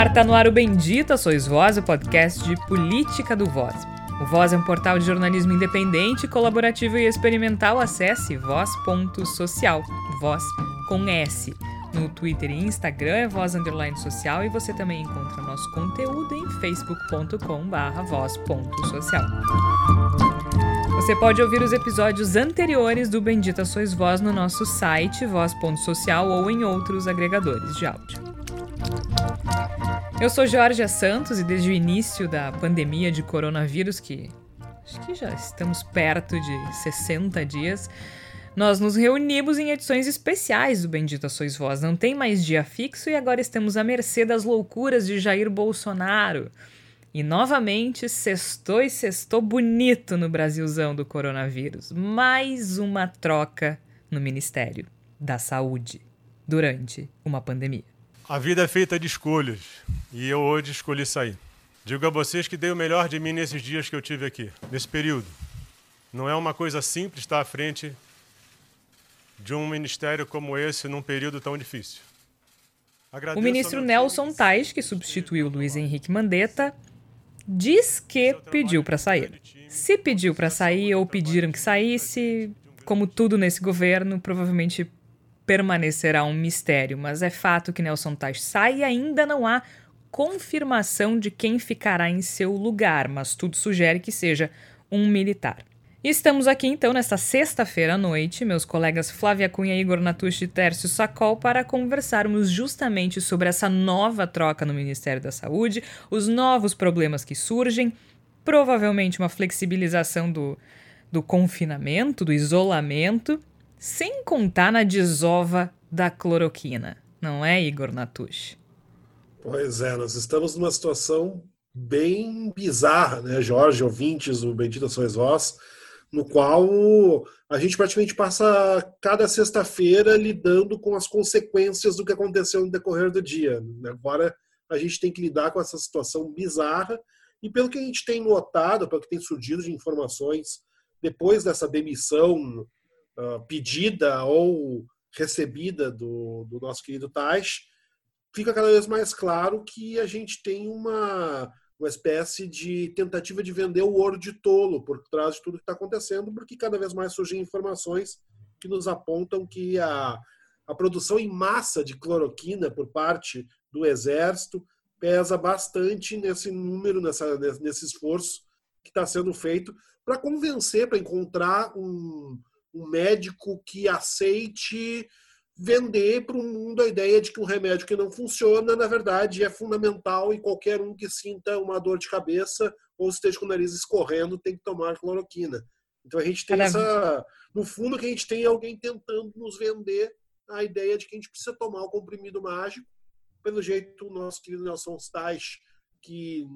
Ar, tá no ar o Bendita Sois Voz, o podcast de política do Voz. O Voz é um portal de jornalismo independente, colaborativo e experimental. Acesse voz.social, voz com S. No Twitter e Instagram é voz underline social e você também encontra nosso conteúdo em facebook.com barra voz.social. Você pode ouvir os episódios anteriores do Bendita Sois Voz no nosso site voz.social ou em outros agregadores de áudio. Eu sou Georgia Santos e desde o início da pandemia de coronavírus, que acho que já estamos perto de 60 dias, nós nos reunimos em edições especiais do Bendita Sois Voz. Não tem mais dia fixo e agora estamos à mercê das loucuras de Jair Bolsonaro. E novamente, sextou e sextou bonito no Brasilzão do coronavírus. Mais uma troca no Ministério da Saúde durante uma pandemia. A vida é feita de escolhas e eu hoje escolhi sair. Digo a vocês que dei o melhor de mim nesses dias que eu tive aqui, nesse período. Não é uma coisa simples estar à frente de um ministério como esse num período tão difícil. Agradeço o ministro Nelson Tais, que substituiu Luiz Henrique Mandetta, diz que pediu para sair. Se pediu para sair ou pediram que saísse, como tudo nesse governo, provavelmente permanecerá um mistério, mas é fato que Nelson Tais sai e ainda não há confirmação de quem ficará em seu lugar, mas tudo sugere que seja um militar. Estamos aqui então nesta sexta-feira à noite, meus colegas Flávia Cunha, Igor Natucci e Tércio Sacol, para conversarmos justamente sobre essa nova troca no Ministério da Saúde, os novos problemas que surgem, provavelmente uma flexibilização do, do confinamento, do isolamento sem contar na desova da cloroquina, não é, Igor Natush? Pois é, nós estamos numa situação bem bizarra, né, Jorge, ouvintes do Bendita Sois Vós, no qual a gente praticamente passa cada sexta-feira lidando com as consequências do que aconteceu no decorrer do dia. Agora a gente tem que lidar com essa situação bizarra e pelo que a gente tem notado, pelo que tem surgido de informações depois dessa demissão uh, pedida ou recebida do, do nosso querido Tais, fica cada vez mais claro que a gente tem uma, uma espécie de tentativa de vender o ouro de tolo por trás de tudo que está acontecendo, porque cada vez mais surgem informações que nos apontam que a, a produção em massa de cloroquina por parte do Exército pesa bastante nesse número, nessa, nesse esforço que está sendo feito para convencer, para encontrar um, um médico que aceite vender para o mundo a ideia de que um remédio que não funciona, na verdade, é fundamental e qualquer um que sinta uma dor de cabeça ou esteja com o nariz escorrendo tem que tomar cloroquina. Então a gente tem essa. No fundo, que a gente tem alguém tentando nos vender a ideia de que a gente precisa tomar o comprimido mágico. Pelo jeito, o nosso querido Nelson Stais, que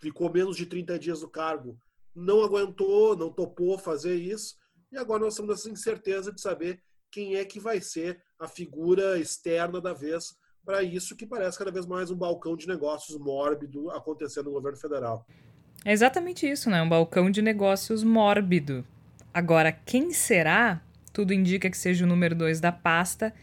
ficou menos de 30 dias no cargo, não aguentou, não topou fazer isso e agora nós estamos nessa incerteza de saber quem é que vai ser a figura externa da vez para isso que parece cada vez mais um balcão de negócios mórbido acontecendo no governo federal. É exatamente isso, né? Um balcão de negócios mórbido. Agora, quem será? Tudo indica que seja o número dois da pasta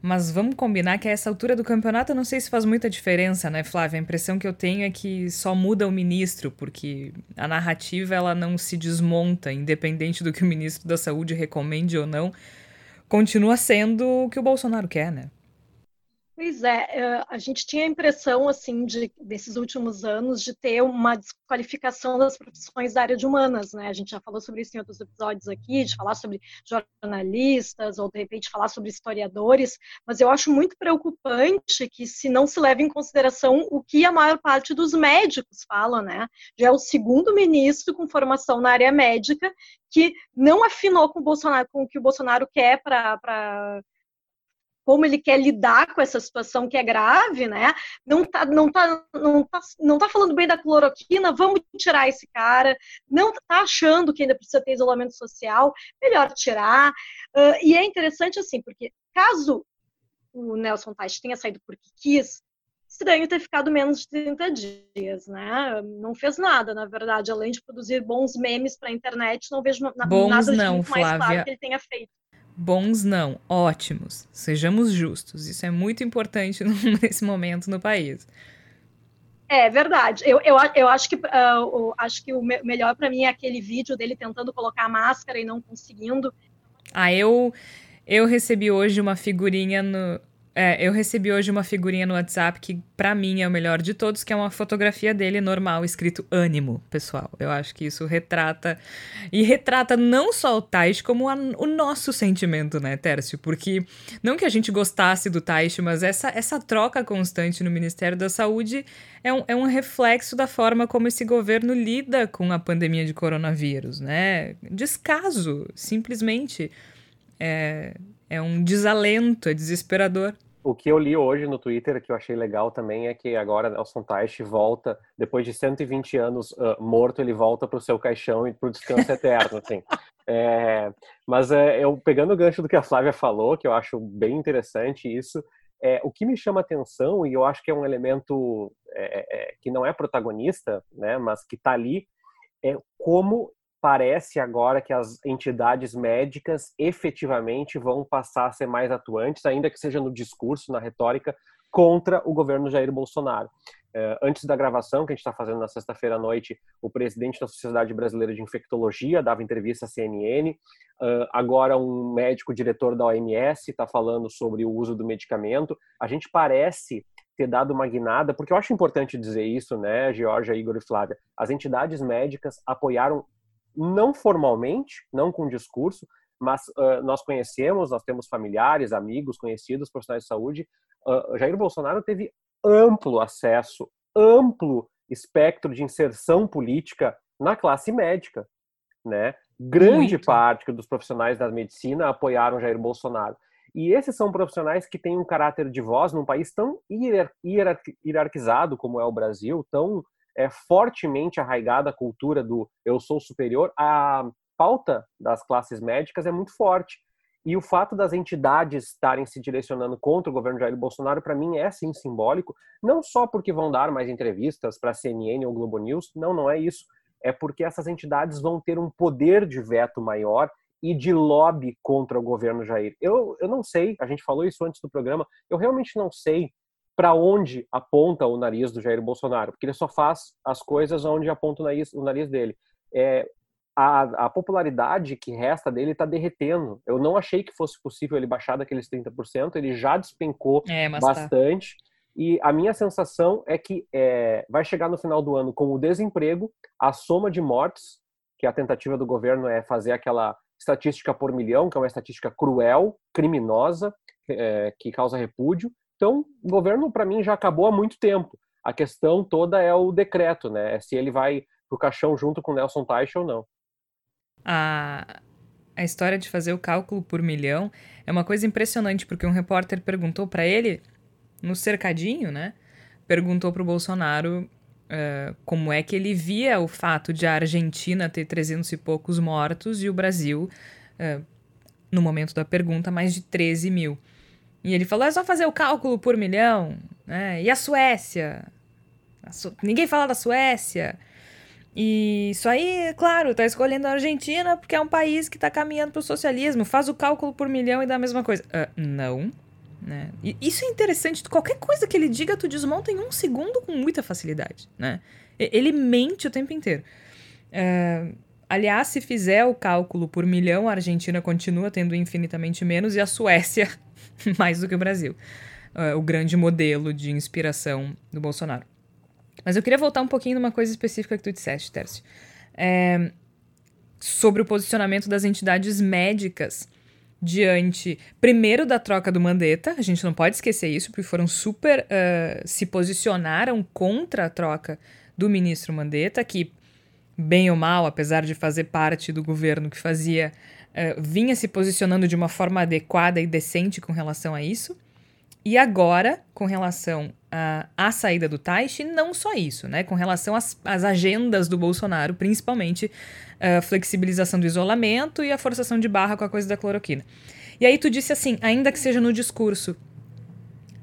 mas vamos combinar que a essa altura do campeonato eu não sei se faz muita diferença, né, Flávia? A impressão que eu tenho é que só muda o ministro, porque a narrativa ela não se desmonta, independente do que o ministro da Saúde recomende ou não, continua sendo o que o Bolsonaro quer, né? Pois é, eh, a gente tinha a impressão, assim, de, desses últimos anos, de ter uma desqualificação das profissões da área de humanas, né? A gente já falou sobre isso em outros episódios aqui, de falar sobre jornalistas, ou de repente falar sobre historiadores, mas eu acho muito preocupante que se não se leve em consideração o que a maior parte dos médicos fala, né? Já é o segundo ministro com formação na área médica que não afinou com o Bolsonaro, com o que o Bolsonaro quer para como ele quer lidar com essa situação que é grave, né? Não tá, não tá, não tá, não tá falando bem da cloroquina, vamos tirar esse cara. Não tá achando que ainda precisa ter isolamento social, melhor tirar. Uh, e é interessante assim, porque caso o Nelson Teich tenha saído porque quis, estranho ter ficado menos de 30 dias, né? Não fez nada, na verdade, além de produzir bons memes para a internet, não vejo bons nada de não, muito Flávia. mais claro que ele tenha feito. Bons não, ótimos. Sejamos justos. Isso é muito importante nesse momento no país. É verdade. Eu, eu, eu acho que, uh, acho que o me melhor para mim é aquele vídeo dele tentando colocar a máscara e não conseguindo. Ah, eu, eu recebi hoje uma figurinha no, é, eu recebi hoje uma figurinha no WhatsApp que, para mim, é o melhor de todos, que é uma fotografia dele normal, escrito ânimo, pessoal. Eu acho que isso retrata. E retrata não só o Taish, como a, o nosso sentimento, né, Tércio? Porque não que a gente gostasse do Taish, mas essa, essa troca constante no Ministério da Saúde é um, é um reflexo da forma como esse governo lida com a pandemia de coronavírus, né? Descaso, simplesmente. É, é um desalento, é desesperador o que eu li hoje no Twitter, que eu achei legal também, é que agora Nelson Teich volta, depois de 120 anos uh, morto, ele volta para o seu caixão e para o descanso eterno, assim. É, mas é, eu pegando o gancho do que a Flávia falou, que eu acho bem interessante isso, é, o que me chama atenção, e eu acho que é um elemento é, é, que não é protagonista, né, mas que está ali, é como parece agora que as entidades médicas efetivamente vão passar a ser mais atuantes, ainda que seja no discurso, na retórica, contra o governo Jair Bolsonaro. É, antes da gravação que a gente está fazendo na sexta-feira à noite, o presidente da Sociedade Brasileira de Infectologia dava entrevista à CNN. agora, um médico diretor da OMS está falando sobre o uso do medicamento. A gente parece ter dado uma guinada, porque eu acho importante dizer isso, né, Georgia, Igor e Flávia. As entidades médicas apoiaram não formalmente, não com discurso, mas uh, nós conhecemos, nós temos familiares, amigos, conhecidos, profissionais de saúde. Uh, Jair Bolsonaro teve amplo acesso, amplo espectro de inserção política na classe médica, né? Grande Muito. parte dos profissionais da medicina apoiaram Jair Bolsonaro. E esses são profissionais que têm um caráter de voz num país tão hierarquizado como é o Brasil, tão é fortemente arraigada a cultura do eu sou superior, a pauta das classes médicas é muito forte. E o fato das entidades estarem se direcionando contra o governo Jair Bolsonaro, para mim, é sim simbólico, não só porque vão dar mais entrevistas para a CNN ou Globo News, não, não é isso. É porque essas entidades vão ter um poder de veto maior e de lobby contra o governo Jair. Eu, eu não sei, a gente falou isso antes do programa, eu realmente não sei para onde aponta o nariz do Jair Bolsonaro, porque ele só faz as coisas onde aponta o nariz, o nariz dele. É, a, a, popularidade que resta dele está derretendo. Eu não achei que fosse possível ele baixar daqueles 30%, ele já despencou é, tá. bastante. Tá. E a minha sensação é que é, vai chegar no final do ano com o desemprego, a soma de mortes, que a tentativa do governo é fazer aquela estatística por milhão, que é uma estatística cruel, criminosa, é, que causa repúdio, então, o governo, para mim, já acabou há muito tempo. A questão toda é o decreto, né? É se ele vai pro caixão junto com Nelson Teich ou não. A, a história de fazer o cálculo por milhão é uma coisa impressionante, porque um repórter perguntou para ele, no cercadinho, né? Perguntou pro Bolsonaro uh, como é que ele via o fato de a Argentina ter 300 e poucos mortos e o Brasil, uh, no momento da pergunta, mais de 13 mil. E ele falou: é só fazer o cálculo por milhão. Né? E a Suécia? A Su... Ninguém fala da Suécia. E isso aí, claro, tá escolhendo a Argentina porque é um país que tá caminhando pro socialismo. Faz o cálculo por milhão e dá a mesma coisa. Uh, não. Né? E isso é interessante. Qualquer coisa que ele diga, tu desmonta em um segundo com muita facilidade. Né? Ele mente o tempo inteiro. Uh, aliás, se fizer o cálculo por milhão, a Argentina continua tendo infinitamente menos e a Suécia mais do que o Brasil. Uh, o grande modelo de inspiração do Bolsonaro. Mas eu queria voltar um pouquinho numa coisa específica que tu disseste, Tércio. É, sobre o posicionamento das entidades médicas diante, primeiro, da troca do Mandetta, a gente não pode esquecer isso, porque foram super. Uh, se posicionaram contra a troca do ministro Mandetta, que, bem ou mal, apesar de fazer parte do governo que fazia eh, vinha se posicionando de uma forma adequada e decente com relação a isso. E agora, com relação à saída do Taishi, não só isso, né? Com relação às, às agendas do Bolsonaro, principalmente a flexibilização do isolamento e a forçação de barra com a coisa da cloroquina. E aí tu disse assim, ainda que seja no discurso.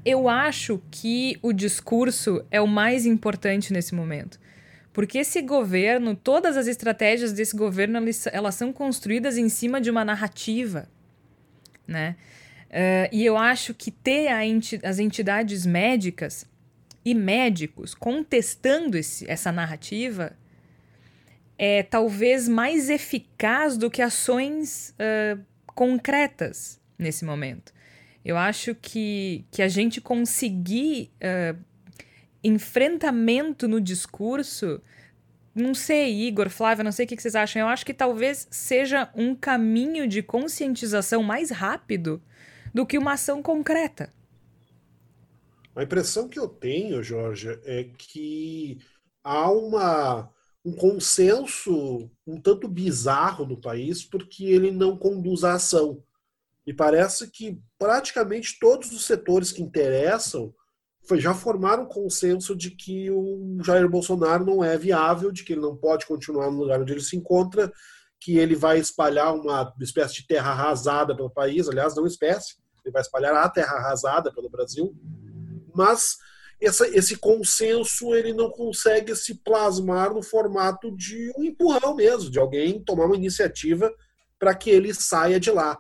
Eu acho que o discurso é o mais importante nesse momento. Porque esse governo, todas as estratégias desse governo, elas, elas são construídas em cima de uma narrativa. né? Uh, e eu acho que ter enti as entidades médicas e médicos contestando esse, essa narrativa é talvez mais eficaz do que ações uh, concretas nesse momento. Eu acho que, que a gente conseguir uh, enfrentamento no discurso, não sei, Igor, Flávia, não sei o que vocês acham, eu acho que talvez seja um caminho de conscientização mais rápido do que uma ação concreta. A impressão que eu tenho, Jorge, é que há uma, um consenso um tanto bizarro no país porque ele não conduz à ação. E parece que praticamente todos os setores que interessam já formaram um consenso de que o Jair Bolsonaro não é viável, de que ele não pode continuar no lugar onde ele se encontra, que ele vai espalhar uma espécie de terra arrasada pelo país, aliás, não espécie, ele vai espalhar a terra arrasada pelo Brasil, mas essa, esse consenso ele não consegue se plasmar no formato de um empurrão mesmo, de alguém tomar uma iniciativa para que ele saia de lá.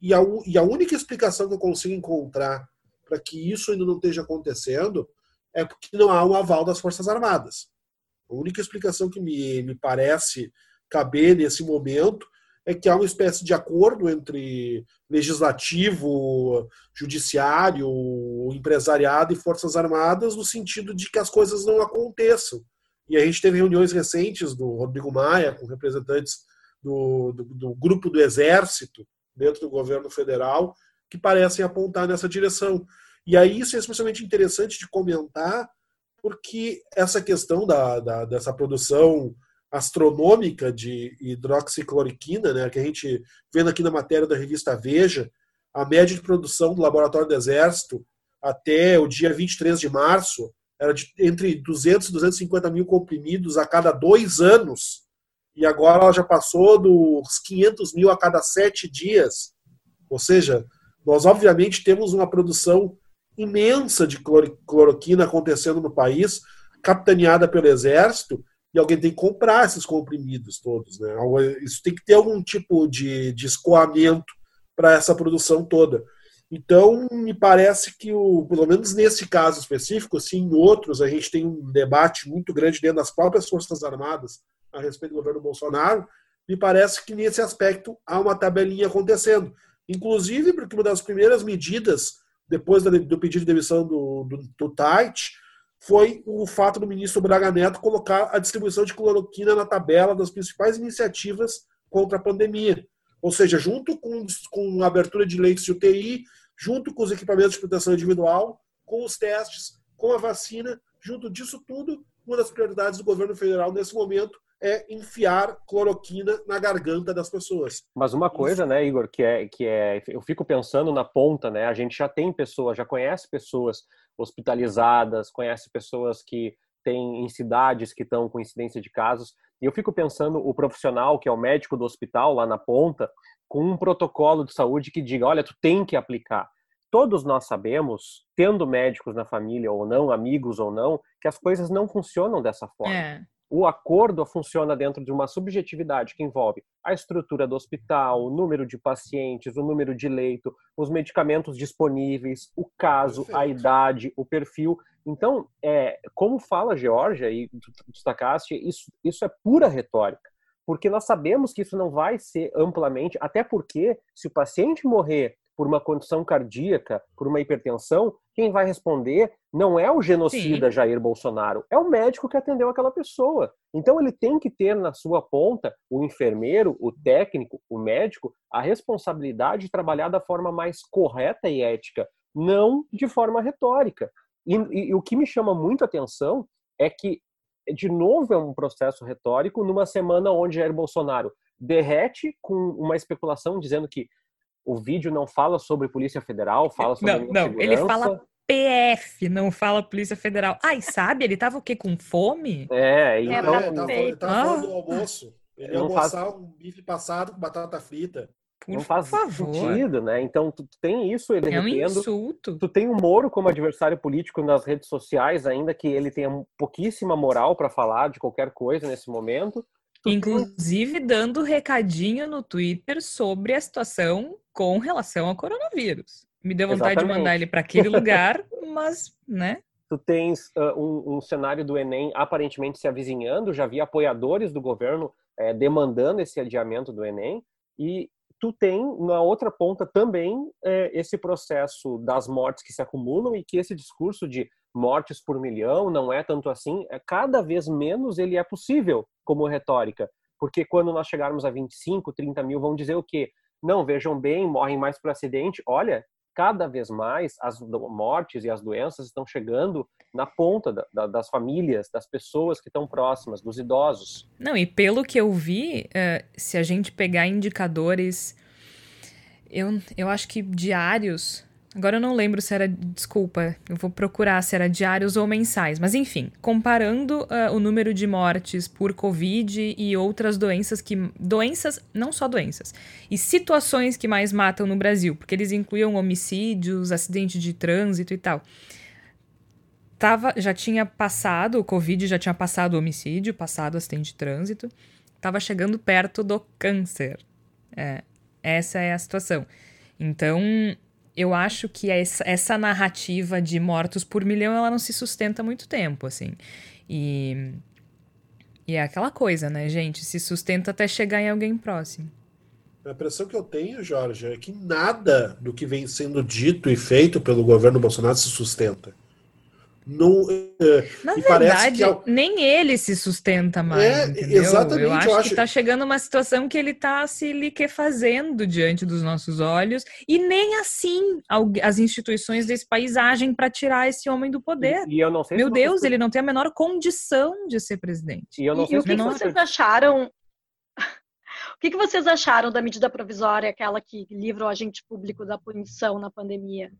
E a, e a única explicação que eu consigo encontrar para que isso ainda não esteja acontecendo é porque não há um aval das Forças Armadas. A única explicação que me, me parece caber nesse momento é que há uma espécie de acordo entre legislativo, judiciário, empresariado e forças armadas no sentido de que as coisas não aconteçam. E a gente teve reuniões recentes do Rodrigo Maia com representantes do, do, do grupo do Exército dentro do governo federal que parecem apontar nessa direção. E aí isso é especialmente interessante de comentar, porque essa questão da, da dessa produção astronômica de hidroxicloroquina, né, que a gente vendo aqui na matéria da revista Veja, a média de produção do Laboratório do Exército até o dia 23 de março era de entre 200 e 250 mil comprimidos a cada dois anos, e agora ela já passou dos 500 mil a cada sete dias. Ou seja, nós obviamente temos uma produção imensa de cloroquina acontecendo no país, capitaneada pelo Exército, e alguém tem que comprar esses comprimidos todos. Né? Isso tem que ter algum tipo de, de escoamento para essa produção toda. Então, me parece que, o, pelo menos nesse caso específico, assim, em outros, a gente tem um debate muito grande dentro das próprias Forças Armadas a respeito do governo Bolsonaro. Me parece que nesse aspecto há uma tabelinha acontecendo. Inclusive, porque uma das primeiras medidas, depois do pedido de demissão do, do, do Tait, foi o fato do ministro Braga Neto colocar a distribuição de cloroquina na tabela das principais iniciativas contra a pandemia. Ou seja, junto com, com a abertura de leitos de UTI, junto com os equipamentos de proteção individual, com os testes, com a vacina, junto disso tudo, uma das prioridades do governo federal nesse momento é enfiar cloroquina na garganta das pessoas. Mas uma coisa, Isso. né, Igor, que é que é, eu fico pensando na ponta, né? A gente já tem pessoas, já conhece pessoas hospitalizadas, conhece pessoas que têm em cidades que estão com incidência de casos. E eu fico pensando o profissional que é o médico do hospital lá na ponta, com um protocolo de saúde que diga, olha, tu tem que aplicar. Todos nós sabemos, tendo médicos na família ou não, amigos ou não, que as coisas não funcionam dessa forma. É o acordo funciona dentro de uma subjetividade que envolve a estrutura do hospital, o número de pacientes, o número de leito, os medicamentos disponíveis, o caso, Perfeito. a idade, o perfil. Então, é, como fala a Georgia, e destacaste, isso, isso é pura retórica, porque nós sabemos que isso não vai ser amplamente, até porque se o paciente morrer por uma condição cardíaca, por uma hipertensão, quem vai responder não é o genocida Sim. Jair Bolsonaro, é o médico que atendeu aquela pessoa. Então ele tem que ter na sua ponta o enfermeiro, o técnico, o médico, a responsabilidade de trabalhar da forma mais correta e ética, não de forma retórica. E, e, e o que me chama muito a atenção é que, de novo, é um processo retórico numa semana onde Jair Bolsonaro derrete com uma especulação dizendo que o vídeo não fala sobre Polícia Federal, fala sobre. Não, não, segurança. ele fala PF, não fala Polícia Federal. Ai, sabe? Ele tava o quê? Com fome? É, então. É, ele tava, ele tava ah. falando do almoço. Ele ia almoçar faz... um bife passado com batata frita. Por não faz favor. sentido, né? Então, tu tem isso ele É um insulto. Tu tem o Moro como adversário político nas redes sociais, ainda que ele tenha pouquíssima moral para falar de qualquer coisa nesse momento. Inclusive dando recadinho no Twitter sobre a situação com relação ao coronavírus. Me deu vontade Exatamente. de mandar ele para aquele lugar, mas, né? Tu tens uh, um, um, cenário do Enem aparentemente se avizinhando, já vi apoiadores do governo é, demandando esse adiamento do Enem, e tu tem na outra ponta também é, esse processo das mortes que se acumulam e que esse discurso de mortes por milhão não é tanto assim, é cada vez menos ele é possível como retórica, porque quando nós chegarmos a 25, 30 mil, vão dizer o quê? Não, vejam bem, morrem mais por acidente. Olha, cada vez mais as mortes e as doenças estão chegando na ponta da, da, das famílias, das pessoas que estão próximas, dos idosos. Não, e pelo que eu vi, uh, se a gente pegar indicadores, eu, eu acho que diários Agora eu não lembro se era. Desculpa, eu vou procurar se era diários ou mensais. Mas enfim, comparando uh, o número de mortes por Covid e outras doenças que. Doenças, não só doenças, e situações que mais matam no Brasil, porque eles incluíam homicídios, acidente de trânsito e tal. Tava, já tinha passado, o Covid já tinha passado o homicídio, passado o acidente de trânsito. Tava chegando perto do câncer. É, essa é a situação. Então, eu acho que essa, essa narrativa de mortos por milhão, ela não se sustenta muito tempo, assim. E, e é aquela coisa, né, gente? Se sustenta até chegar em alguém próximo. A impressão que eu tenho, Jorge, é que nada do que vem sendo dito e feito pelo governo Bolsonaro se sustenta. Não, é, Na verdade, é... nem ele se sustenta mais. É, entendeu? exatamente. Eu acho, eu acho que está chegando uma situação que ele está se liquefazendo diante dos nossos olhos, e nem assim as instituições desse país agem para tirar esse homem do poder. E, e eu não sei Meu Deus, ele não tem a menor condição de ser presidente. E, eu não sei e, o que, menor... que vocês acharam o que, que, vocês acharam da medida provisória, aquela que livra o agente público da punição na pandemia?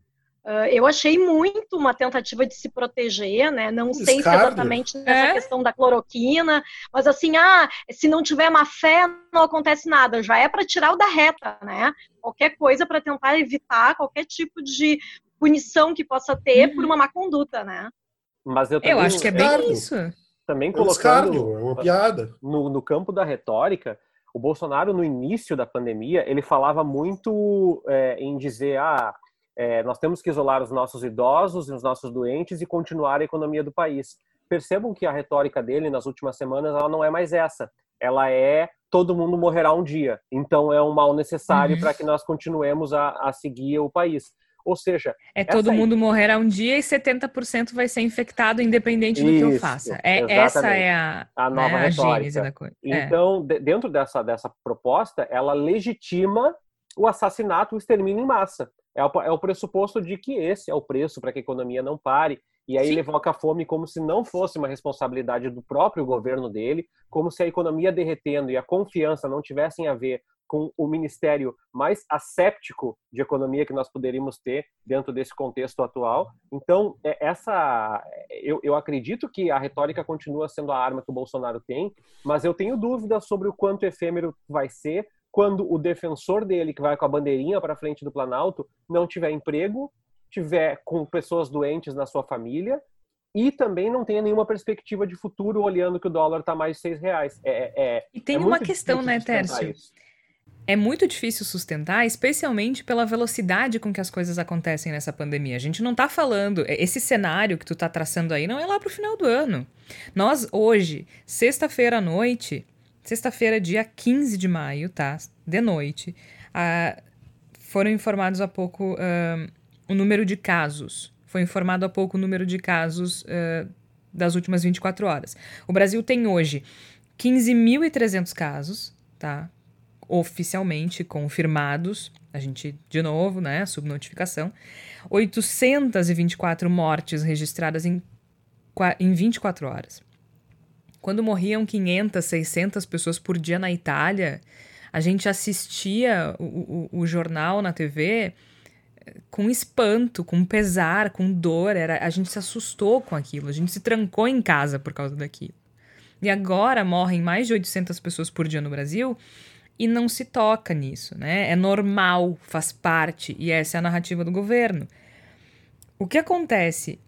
Uh, eu achei muito uma tentativa de se proteger, né? Não sei se exatamente nessa é? questão da cloroquina, mas assim, ah, se não tiver má fé, não acontece nada. Já é para tirar o da reta, né? Qualquer coisa para tentar evitar qualquer tipo de punição que possa ter uhum. por uma má conduta, né? Mas eu, também, eu acho que é bem isso. Também é colocando é uma piada. No, no campo da retórica, o Bolsonaro no início da pandemia ele falava muito é, em dizer ah é, nós temos que isolar os nossos idosos e os nossos doentes e continuar a economia do país. Percebam que a retórica dele nas últimas semanas ela não é mais essa. Ela é todo mundo morrerá um dia. Então é um mal necessário uhum. para que nós continuemos a, a seguir o país. Ou seja, é todo mundo morrerá um dia e 70% vai ser infectado independente do Isso, que eu faça. É, essa é a, a nova né. A da coisa. É. Então, é. dentro dessa, dessa proposta, ela legitima o assassinato, o extermínio em massa. É o, é o pressuposto de que esse é o preço para que a economia não pare. E aí Sim. ele evoca a fome como se não fosse uma responsabilidade do próprio governo dele, como se a economia derretendo e a confiança não tivessem a ver com o ministério mais asséptico de economia que nós poderíamos ter dentro desse contexto atual. Então, é, essa, eu, eu acredito que a retórica continua sendo a arma que o Bolsonaro tem, mas eu tenho dúvidas sobre o quanto efêmero vai ser, quando o defensor dele, que vai com a bandeirinha para frente do Planalto, não tiver emprego, tiver com pessoas doentes na sua família e também não tenha nenhuma perspectiva de futuro olhando que o dólar está mais de seis reais. É, é, é e tem é uma questão, né, Tércio? É muito difícil sustentar, especialmente pela velocidade com que as coisas acontecem nessa pandemia. A gente não está falando. É, esse cenário que tu está traçando aí não é lá para o final do ano. Nós, hoje, sexta-feira à noite, Sexta-feira, dia 15 de maio, tá? De noite, foram informados há pouco o número de casos. Foi informado há pouco o número de casos das últimas 24 horas. O Brasil tem hoje 15.300 casos, tá? Oficialmente confirmados. A gente, de novo, né? Subnotificação. 824 mortes registradas em, em 24 horas. Quando morriam 500, 600 pessoas por dia na Itália, a gente assistia o, o, o jornal na TV eh, com espanto, com pesar, com dor. Era, a gente se assustou com aquilo, a gente se trancou em casa por causa daquilo. E agora morrem mais de 800 pessoas por dia no Brasil e não se toca nisso, né? É normal, faz parte, e essa é a narrativa do governo. O que acontece?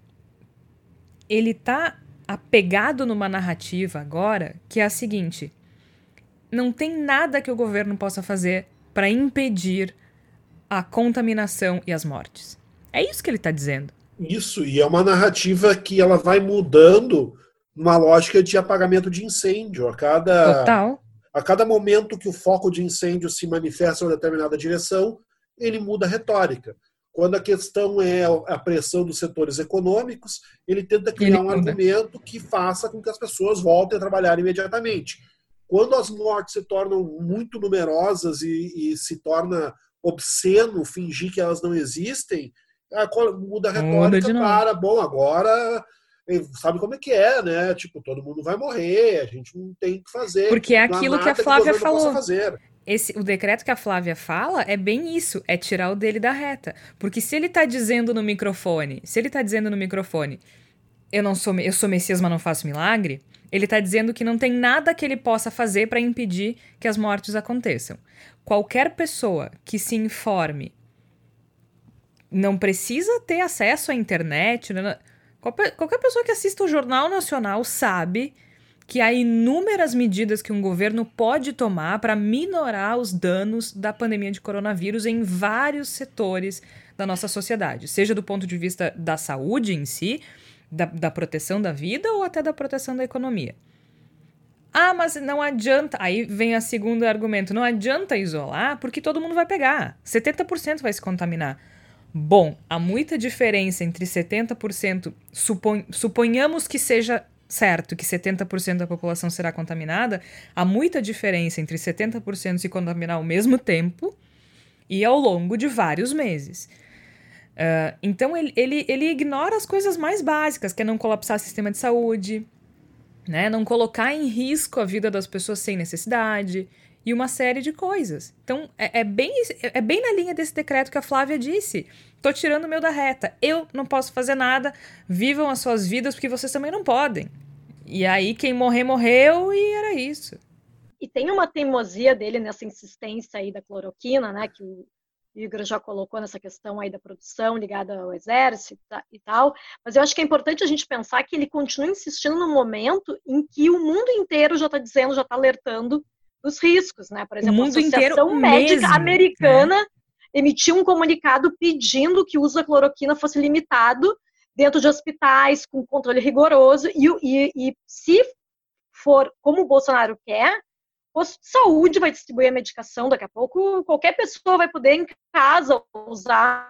Ele tá apegado numa narrativa agora que é a seguinte: não tem nada que o governo possa fazer para impedir a contaminação e as mortes. É isso que ele está dizendo. Isso, e é uma narrativa que ela vai mudando numa lógica de apagamento de incêndio. A cada, Total. a cada momento que o foco de incêndio se manifesta em uma determinada direção, ele muda a retórica. Quando a questão é a pressão dos setores econômicos, ele tenta criar ele um muda. argumento que faça com que as pessoas voltem a trabalhar imediatamente. Quando as mortes se tornam muito numerosas e, e se torna obsceno fingir que elas não existem, muda a retórica muda para, bom, agora sabe como é que é, né? Tipo, todo mundo vai morrer, a gente não tem o que fazer. Porque é aquilo que a Flávia que falou. Esse, o decreto que a Flávia fala é bem isso, é tirar o dele da reta. Porque se ele tá dizendo no microfone, se ele tá dizendo no microfone, eu não sou, eu sou Messias, mas não faço milagre, ele tá dizendo que não tem nada que ele possa fazer para impedir que as mortes aconteçam. Qualquer pessoa que se informe não precisa ter acesso à internet. Né? Qualquer pessoa que assista o Jornal Nacional sabe que há inúmeras medidas que um governo pode tomar para minorar os danos da pandemia de coronavírus em vários setores da nossa sociedade, seja do ponto de vista da saúde em si, da, da proteção da vida ou até da proteção da economia. Ah, mas não adianta. Aí vem o segundo argumento: não adianta isolar porque todo mundo vai pegar. 70% vai se contaminar. Bom, há muita diferença entre 70%, supon, suponhamos que seja certo que 70% da população será contaminada, há muita diferença entre 70% se contaminar ao mesmo tempo e ao longo de vários meses. Uh, então ele, ele, ele ignora as coisas mais básicas, que é não colapsar o sistema de saúde, né? não colocar em risco a vida das pessoas sem necessidade, e uma série de coisas. Então, é, é, bem, é bem na linha desse decreto que a Flávia disse. Tô tirando o meu da reta. Eu não posso fazer nada. Vivam as suas vidas porque vocês também não podem. E aí, quem morrer, morreu e era isso. E tem uma teimosia dele nessa insistência aí da cloroquina, né? Que o Igor já colocou nessa questão aí da produção ligada ao exército e tal. Mas eu acho que é importante a gente pensar que ele continua insistindo no momento em que o mundo inteiro já está dizendo, já está alertando dos riscos, né? Por exemplo, a Associação Médica mesmo, Americana né? Emitiu um comunicado pedindo que o uso da cloroquina fosse limitado dentro de hospitais com controle rigoroso e, e, e se for como o Bolsonaro quer, o posto de saúde vai distribuir a medicação daqui a pouco, qualquer pessoa vai poder em casa usar.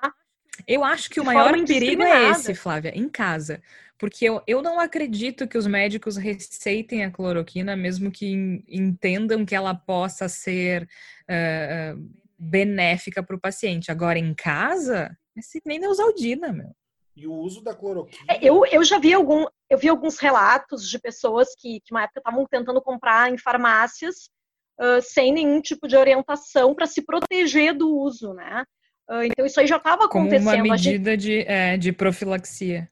Eu acho que o maior perigo é esse, Flávia, em casa. Porque eu, eu não acredito que os médicos receitem a cloroquina, mesmo que entendam que ela possa ser uh, benéfica para o paciente. Agora, em casa, é nem Neusaldina, meu. E o uso da cloroquina. É, eu, eu já vi algum, eu vi alguns relatos de pessoas que, que uma época estavam tentando comprar em farmácias uh, sem nenhum tipo de orientação para se proteger do uso, né? Uh, então isso aí já estava acontecendo. Como uma medida gente... de, é, de profilaxia.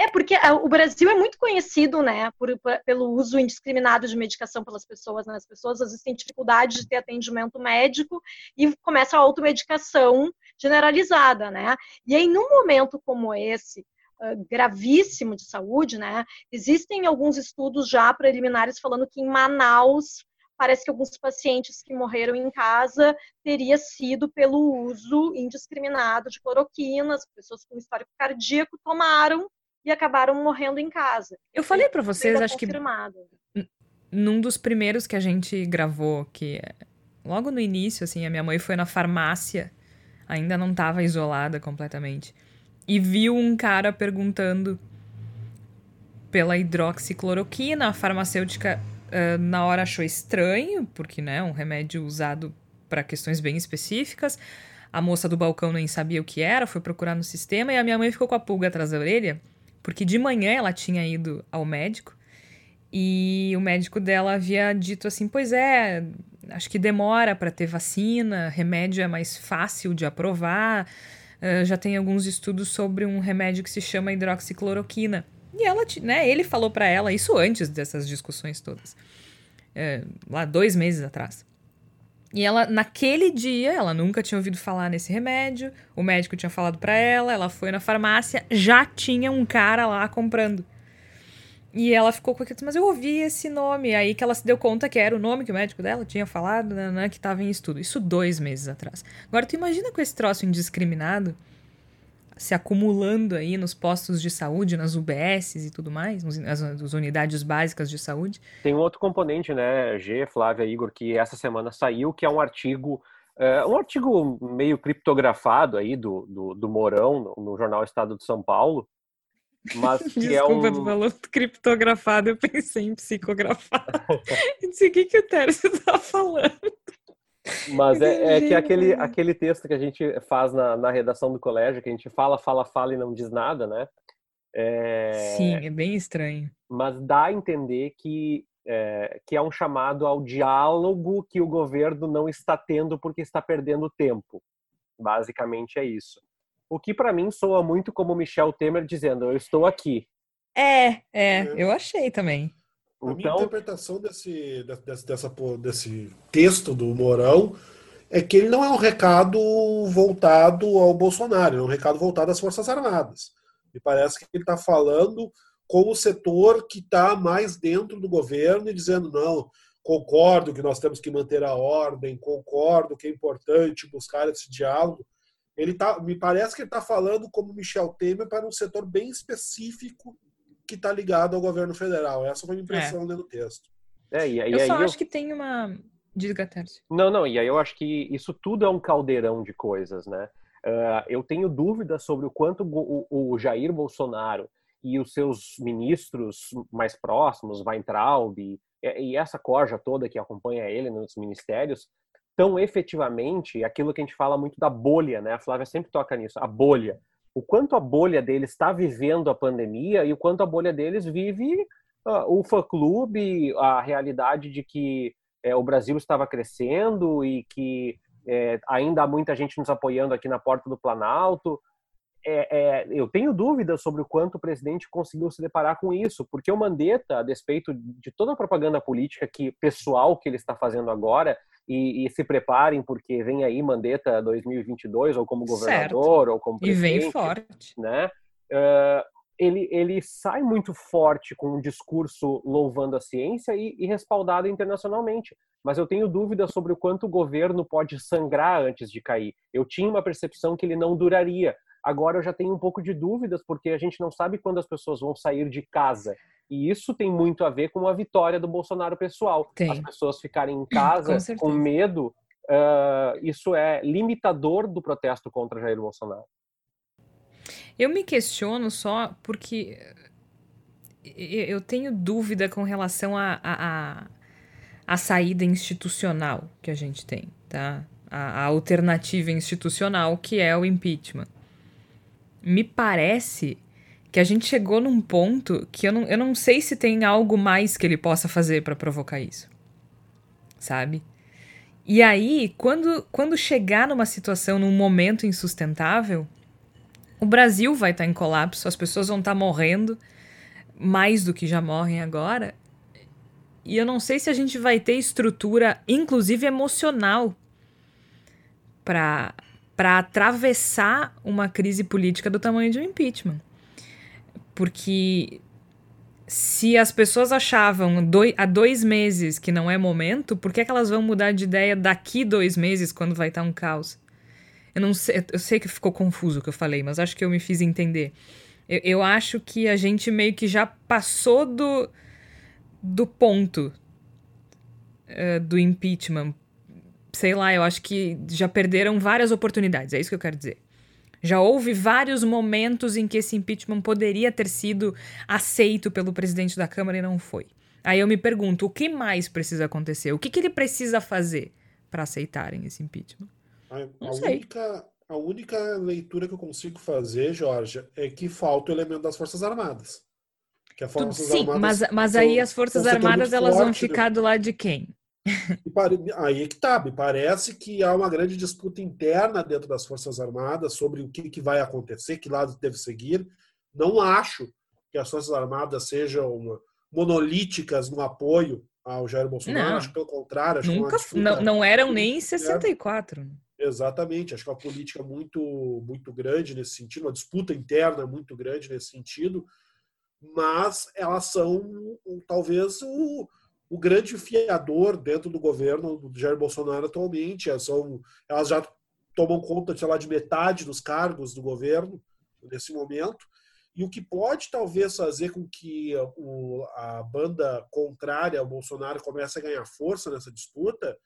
É, porque é, o Brasil é muito conhecido, né, por, pelo uso indiscriminado de medicação pelas pessoas, né? As pessoas às vezes têm dificuldade de ter atendimento médico e começa a automedicação generalizada, né? E aí, num momento como esse, uh, gravíssimo de saúde, né, existem alguns estudos já preliminares falando que em Manaus parece que alguns pacientes que morreram em casa teria sido pelo uso indiscriminado de cloroquinas, pessoas com histórico cardíaco tomaram e acabaram morrendo em casa. Eu falei para vocês, acho confirmado. que num dos primeiros que a gente gravou, que logo no início, assim, a minha mãe foi na farmácia, ainda não estava isolada completamente, e viu um cara perguntando pela hidroxicloroquina, a farmacêutica uh, na hora achou estranho, porque, né, um remédio usado para questões bem específicas. A moça do balcão nem sabia o que era, foi procurar no sistema e a minha mãe ficou com a pulga atrás da orelha porque de manhã ela tinha ido ao médico e o médico dela havia dito assim: Pois é, acho que demora para ter vacina, remédio é mais fácil de aprovar. Uh, já tem alguns estudos sobre um remédio que se chama hidroxicloroquina. E ela, né, ele falou para ela isso antes dessas discussões todas, lá dois meses atrás. E ela, naquele dia, ela nunca tinha ouvido falar nesse remédio. O médico tinha falado para ela, ela foi na farmácia, já tinha um cara lá comprando. E ela ficou com aquilo, mas eu ouvi esse nome. Aí que ela se deu conta que era o nome que o médico dela tinha falado, né, né que estava em estudo. Isso dois meses atrás. Agora, tu imagina com esse troço indiscriminado se acumulando aí nos postos de saúde, nas UBSs e tudo mais, nas, nas unidades básicas de saúde. Tem um outro componente, né, G, Flávia, Igor, que essa semana saiu, que é um artigo é, um artigo meio criptografado aí do, do, do Mourão no, no, jornal Estado de São Paulo, mas que Desculpa, é um... tu falou criptografado, eu pensei em psicografado. eu disse, o que, que o Tércio tá falando? Mas é, é, que aquele, aquele texto que a gente faz na, na redação do colégio, que a gente fala, fala, fala e não diz nada, né? É... Sim, é bem estranho. Mas dá a entender que é, que é um chamado ao diálogo que o governo não está tendo porque está perdendo tempo. Basicamente é isso. O que para mim soa muito como Michel Temer dizendo: Eu estou aqui. É, é, é. eu achei também. A minha então interpretação desse, desse, dessa, desse texto do Mourão é que ele não é um recado voltado ao Bolsonaro, é um recado voltado às Forças Armadas. Me parece que ele está falando com o setor que está mais dentro do governo e dizendo: não, concordo que nós temos que manter a ordem, concordo que é importante buscar esse diálogo. Ele tá, me parece que ele está falando como Michel Temer para um setor bem específico que está ligado ao governo federal. Essa foi a impressão é. lendo o texto. É, e, e eu só acho eu... que tem uma. Diga, Tércio. Não, não, e aí eu acho que isso tudo é um caldeirão de coisas, né? Uh, eu tenho dúvidas sobre o quanto o, o, Jair Bolsonaro e os seus ministros mais próximos, Weintraub e, e essa corja toda que acompanha ele nos ministérios, tão efetivamente aquilo que a gente fala muito da bolha, né? A Flávia sempre toca nisso, a bolha o quanto a bolha deles está vivendo a pandemia e o quanto a bolha deles vive uh, o fã-clube, a realidade de que é, o Brasil estava crescendo e que é, ainda há muita gente nos apoiando aqui na porta do Planalto. É, é, eu tenho dúvidas sobre o quanto o presidente conseguiu se deparar com isso, porque o Mandetta, a despeito de toda a propaganda política que pessoal que ele está fazendo agora, e, e, se preparem porque vem aí Mandetta 2022 ou como governador certo. ou como presidente, e vem forte, né? Uh, ele, ele sai muito forte com um discurso louvando a ciência e, e, respaldado internacionalmente. Mas eu tenho dúvidas sobre o quanto o governo pode sangrar antes de cair. Eu tinha uma percepção que ele não duraria. Agora eu já tenho um pouco de dúvidas, porque a gente não sabe quando as pessoas vão sair de casa. E isso tem muito a ver com a vitória do Bolsonaro pessoal. Tem. As pessoas ficarem em casa com, com medo, uh, isso é limitador do protesto contra Jair Bolsonaro. Eu me questiono só porque eu tenho dúvida com relação à a, a, a, saída institucional que a gente tem, tá? A, a alternativa institucional que é o impeachment. Me parece que a gente chegou num ponto que eu não, eu não sei se tem algo mais que ele possa fazer para provocar isso. Sabe? E aí, quando, quando chegar numa situação, num momento insustentável, o Brasil vai estar tá em colapso, as pessoas vão estar tá morrendo mais do que já morrem agora. E eu não sei se a gente vai ter estrutura, inclusive emocional, para atravessar uma crise política do tamanho de um impeachment. Porque se as pessoas achavam dois, há dois meses que não é momento, por que, que elas vão mudar de ideia daqui dois meses quando vai estar um caos? Eu não sei, eu sei que ficou confuso o que eu falei, mas acho que eu me fiz entender. Eu, eu acho que a gente meio que já passou do, do ponto uh, do impeachment. Sei lá, eu acho que já perderam várias oportunidades, é isso que eu quero dizer. Já houve vários momentos em que esse impeachment poderia ter sido aceito pelo presidente da Câmara e não foi. Aí eu me pergunto, o que mais precisa acontecer? O que, que ele precisa fazer para aceitarem esse impeachment? A, a única, a única leitura que eu consigo fazer, Jorge, é que falta o elemento das Forças Armadas. Que Forças Sim, Armadas mas, mas aí as Forças Armadas elas vão ficar do lado de quem? Aí é que tá, me parece que há uma grande disputa interna dentro das Forças Armadas sobre o que, que vai acontecer, que lado deve seguir. Não acho que as Forças Armadas sejam monolíticas no apoio ao Jair Bolsonaro, não, acho que pelo contrário. Acho nunca, que não, não eram nem em 64. Exatamente, acho que é uma política muito, muito grande nesse sentido, uma disputa interna muito grande nesse sentido. mas elas são talvez o, o grande fiador dentro do governo do Jair Bolsonaro atualmente. Elas, são, elas já tomam conta, sei lá, de metade dos cargos do governo nesse momento. E o que pode talvez fazer com que o, a banda contrária ao Bolsonaro comece a ganhar força nessa disputa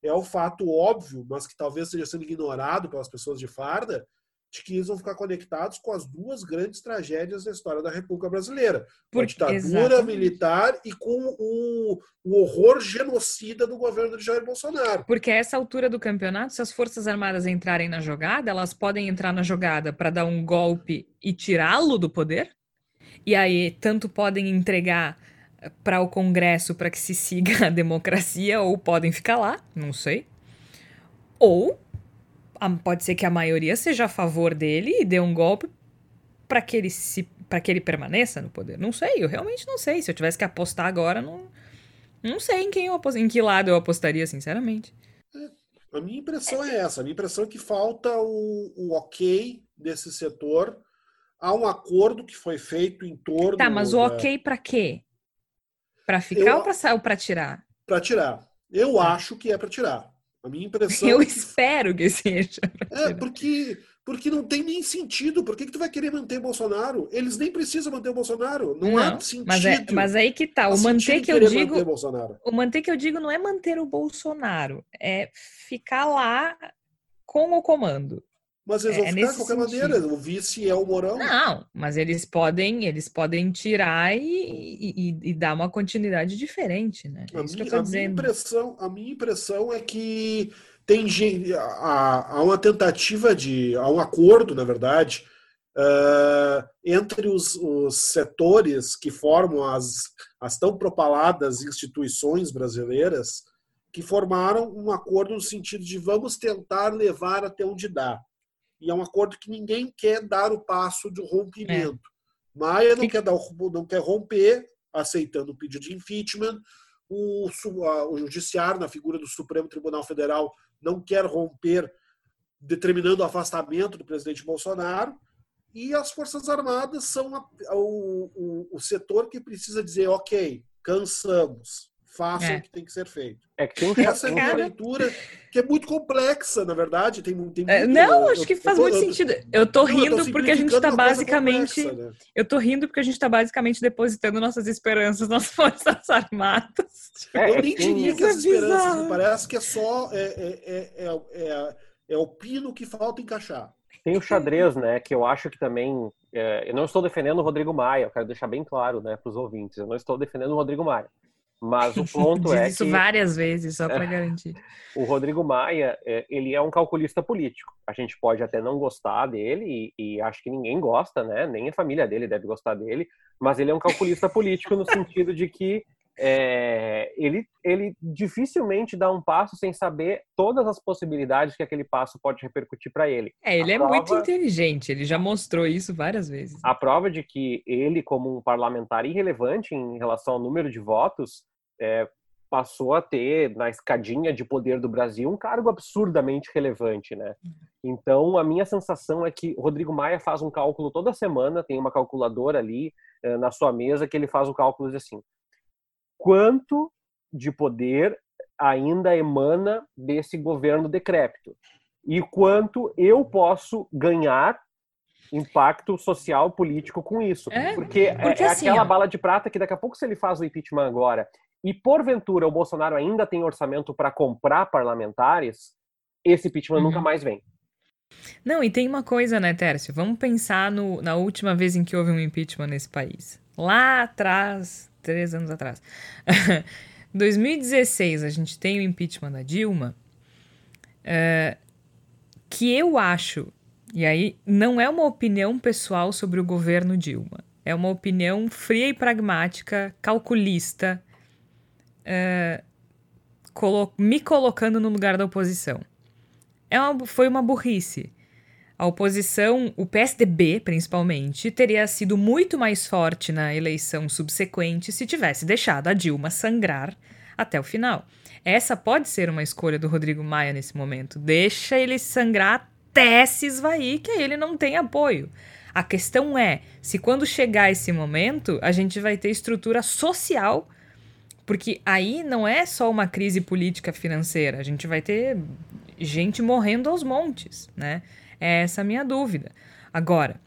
é o fato óbvio, mas que talvez esteja sendo ignorado pelas pessoas de farda, de que eles vão ficar conectados com as duas grandes tragédias da história da República Brasileira. Com a ditadura exatamente. militar e com o, o, horror genocida do governo de Jair Bolsonaro. Porque a essa altura do campeonato, se as Forças Armadas entrarem na jogada, elas podem entrar na jogada para dar um golpe e tirá-lo do poder? E aí, tanto podem entregar para o Congresso para que se siga a democracia, ou podem ficar lá, não sei. Ou pode ser que a maioria seja a favor dele e dê um golpe para que ele se para que ele permaneça no poder. Não sei, eu realmente não sei. Se eu tivesse que apostar agora, não não sei em quem eu apost... em que lado eu apostaria, sinceramente. A minha impressão é essa. A minha impressão é que falta o, o ok desse setor. Há um acordo que foi feito em torno. Tá, mas o da... ok para quê? Para ficar eu... ou para tirar? Para tirar. Eu tá. acho que é para tirar. A minha impressão. Eu é espero que seja. É, porque, porque não tem nem sentido. Por que, que tu vai querer manter Bolsonaro? Eles nem precisam manter o Bolsonaro. Não, não há sentido. Mas, é, mas aí que tá. O manter que eu digo. Manter o manter que eu digo não é manter o Bolsonaro. É ficar lá com o comando. Mas eles vão é, ficar de qualquer sentido. maneira. O vice é o Morão. Não, mas eles podem, eles podem tirar e, e, e dar uma continuidade diferente, né? É a, minha, a minha, impressão, a minha impressão é que tem há, há uma tentativa de, há um acordo, na verdade, uh, entre os, os, setores que formam as, as tão propaladas instituições brasileiras que formaram um acordo no sentido de vamos tentar levar até onde dá e é um acordo que ninguém quer dar o passo de rompimento. É. Maia não, que... quer dar, não quer romper, aceitando o pedido de impeachment. O, o Judiciário, na figura do Supremo Tribunal Federal, não quer romper, determinando o afastamento do presidente Bolsonaro. E as Forças Armadas são a, o, o, o setor que precisa dizer: ok, cansamos, façam é. o que tem que ser feito. É que tem Essa é uma leitura que é muito complexa, na verdade. Tem, tem é, muito, não, acho que faz eu, muito eu, sentido. Eu tô rindo eu tô porque a gente tá basicamente. Complexa, né? Eu tô rindo porque a gente tá basicamente depositando nossas esperanças nas Forças Armadas. É, eu nem diria que as esperanças, parece que é só. É, é, é, é, o pino que falta encaixar. Tem o xadrez, né? Que eu acho que também. eu não estou defendendo o Rodrigo Maia, eu quero deixar bem claro né, para os ouvintes. Eu não estou defendendo o Rodrigo Maia. Mas o ponto é isso que... várias vezes, só para garantir. O Rodrigo Maia, é, ele é um calculista político. A gente pode até não gostar dele, e, e, acho que ninguém gosta, né? Nem a família dele deve gostar dele, mas ele é um calculista político no sentido de que é, ele, ele dificilmente dá um passo sem saber todas as possibilidades que aquele passo pode repercutir para ele. É, ele a é prova, muito inteligente, ele já mostrou isso várias vezes. A prova de que ele, como um parlamentar irrelevante em relação ao número de votos, é, passou a ter na escadinha de poder do Brasil um cargo absurdamente relevante, né? Então a minha sensação é que o Rodrigo Maia faz um cálculo toda semana, tem uma calculadora ali é, na sua mesa que ele faz o cálculo de assim: quanto de poder ainda emana desse governo decrépito e quanto eu posso ganhar impacto social, político com isso. É, porque, porque é, é assim, aquela ó. bala de prata que daqui a pouco, se ele faz o impeachment agora e porventura o Bolsonaro ainda tem orçamento para comprar parlamentares, esse impeachment uhum. nunca mais vem. Não, e tem uma coisa, né, Tércio? Vamos pensar no, na última vez em que houve um impeachment nesse país. Lá atrás, três anos atrás. 2016, a gente tem o impeachment da Dilma, uh, que eu acho, e aí não é uma opinião pessoal sobre o governo Dilma, é uma opinião fria e pragmática, calculista, uh, colo me colocando no lugar da oposição. É uma, foi uma burrice. A oposição, o PSDB principalmente, teria sido muito mais forte na eleição subsequente se tivesse deixado a Dilma sangrar até o final. Essa pode ser uma escolha do Rodrigo Maia nesse momento. Deixa ele sangrar até se esvair, que ele não tem apoio. A questão é se quando chegar esse momento, a gente vai ter estrutura social, porque aí não é só uma crise política financeira, a gente vai ter gente morrendo aos montes, né? É essa a minha dúvida. Agora,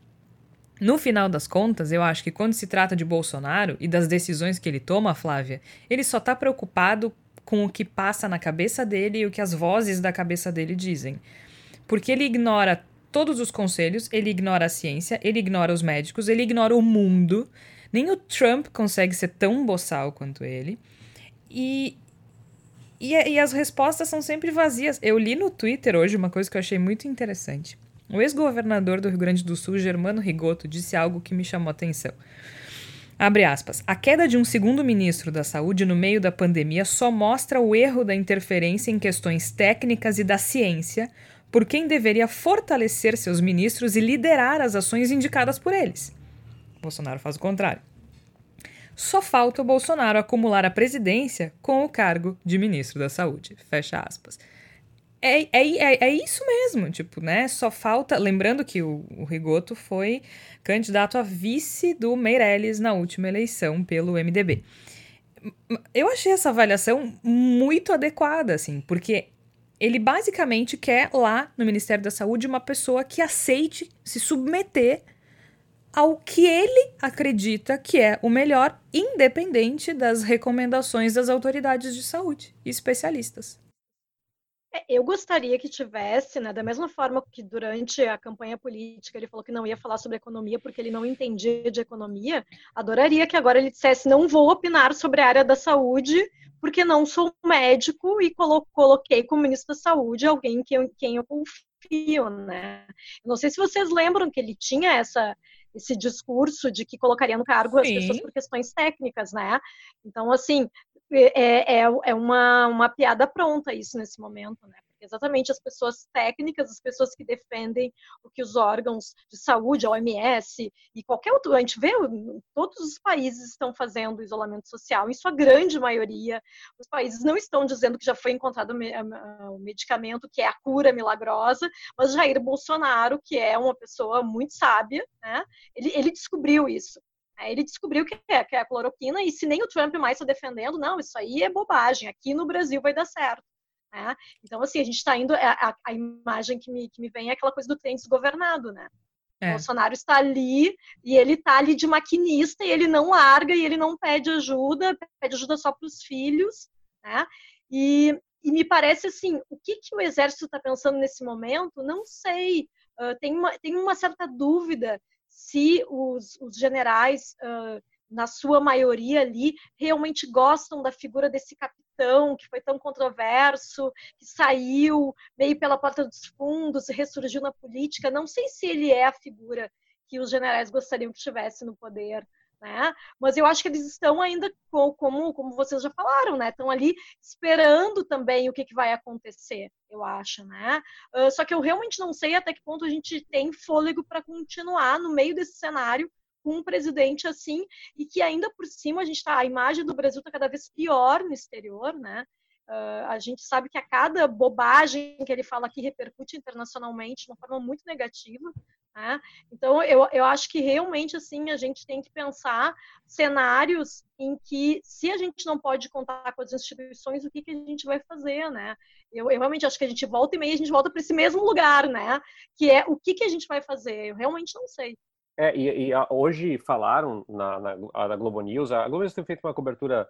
no final das contas, eu acho que quando se trata de Bolsonaro e das decisões que ele toma, Flávia, ele só está preocupado com o que passa na cabeça dele e o que as vozes da cabeça dele dizem. Porque ele ignora todos os conselhos, ele ignora a ciência, ele ignora os médicos, ele ignora o mundo. Nem o Trump consegue ser tão boçal quanto ele. E, e, e as respostas são sempre vazias. Eu li no Twitter hoje uma coisa que eu achei muito interessante. O ex-governador do Rio Grande do Sul, Germano Rigoto, disse algo que me chamou a atenção. Abre aspas. A queda de um segundo ministro da Saúde no meio da pandemia só mostra o erro da interferência em questões técnicas e da ciência por quem deveria fortalecer seus ministros e liderar as ações indicadas por eles. Bolsonaro faz o contrário. Só falta o Bolsonaro acumular a presidência com o cargo de ministro da Saúde. Fecha aspas é, é, é, é, isso mesmo, tipo, né? Só falta. Lembrando que o, o Rigoto foi candidato a vice do Meirelles na última eleição pelo MDB. Eu achei essa avaliação muito adequada, assim, porque ele basicamente quer lá no Ministério da Saúde uma pessoa que aceite se submeter ao que ele acredita que é o melhor, independente das recomendações das autoridades de saúde e especialistas. É, eu gostaria que tivesse, né, da mesma forma que durante a campanha política ele falou que não ia falar sobre economia porque ele não entendia de economia, adoraria que agora ele dissesse não vou opinar sobre a área da saúde porque não sou médico e coloquei como ministro da saúde alguém que eu, quem eu confio, né? Não sei se vocês lembram que ele tinha essa esse discurso de que colocaria no cargo Sim. as pessoas por questões técnicas, né? Então, assim, é, é, é uma, uma piada pronta isso nesse momento, né? Exatamente as pessoas técnicas, as pessoas que defendem o que os órgãos de saúde, a OMS e qualquer outro, a gente vê, todos os países estão fazendo isolamento social, em sua grande maioria, os países não estão dizendo que já foi encontrado o medicamento que é a cura milagrosa, mas Jair Bolsonaro, que é uma pessoa muito sábia, né, ele, ele descobriu isso. Aí ele descobriu que é, que é a cloroquina, e se nem o Trump mais está defendendo, não, isso aí é bobagem, aqui no Brasil vai dar certo. Né? Então, assim, a gente está indo, a, a, a, imagem que me, que me vem é aquela coisa do trem desgovernado, né? É. O Bolsonaro está ali e ele está ali de maquinista e ele não larga e ele não pede ajuda, pede ajuda só para os filhos, né? E, e, me parece assim, o que, que o exército está pensando nesse momento? Não sei. Uh, tem, uma, tem uma certa dúvida se os, os generais, uh, na sua maioria ali, realmente gostam da figura desse capitão que foi tão controverso, que saiu meio pela porta dos fundos, ressurgiu na política. Não sei se ele é a figura que os generais gostariam que estivesse no poder. Né? Mas eu acho que eles estão ainda, como, como vocês já falaram, né? Estão ali esperando também o que, que vai acontecer, eu acho, né? Uh, só que eu realmente não sei até que ponto a gente tem fôlego para continuar no meio desse cenário com um presidente assim e que ainda por cima a gente tá, a imagem do Brasil está cada vez pior no exterior, né? Uh, a gente sabe que a cada bobagem que ele fala aqui repercute internacionalmente de uma forma muito negativa. Né? Então, eu, eu acho que realmente assim a gente tem que pensar cenários em que, se a gente não pode contar com as instituições, o que, que a gente vai fazer, né? Eu, eu realmente acho que a gente volta e meia, a gente volta para esse mesmo lugar, né? Que é o que, que a gente vai fazer. Eu realmente não sei. É, e, e a, hoje falaram na, na, na, Globo News, a Globo News tem feito uma cobertura,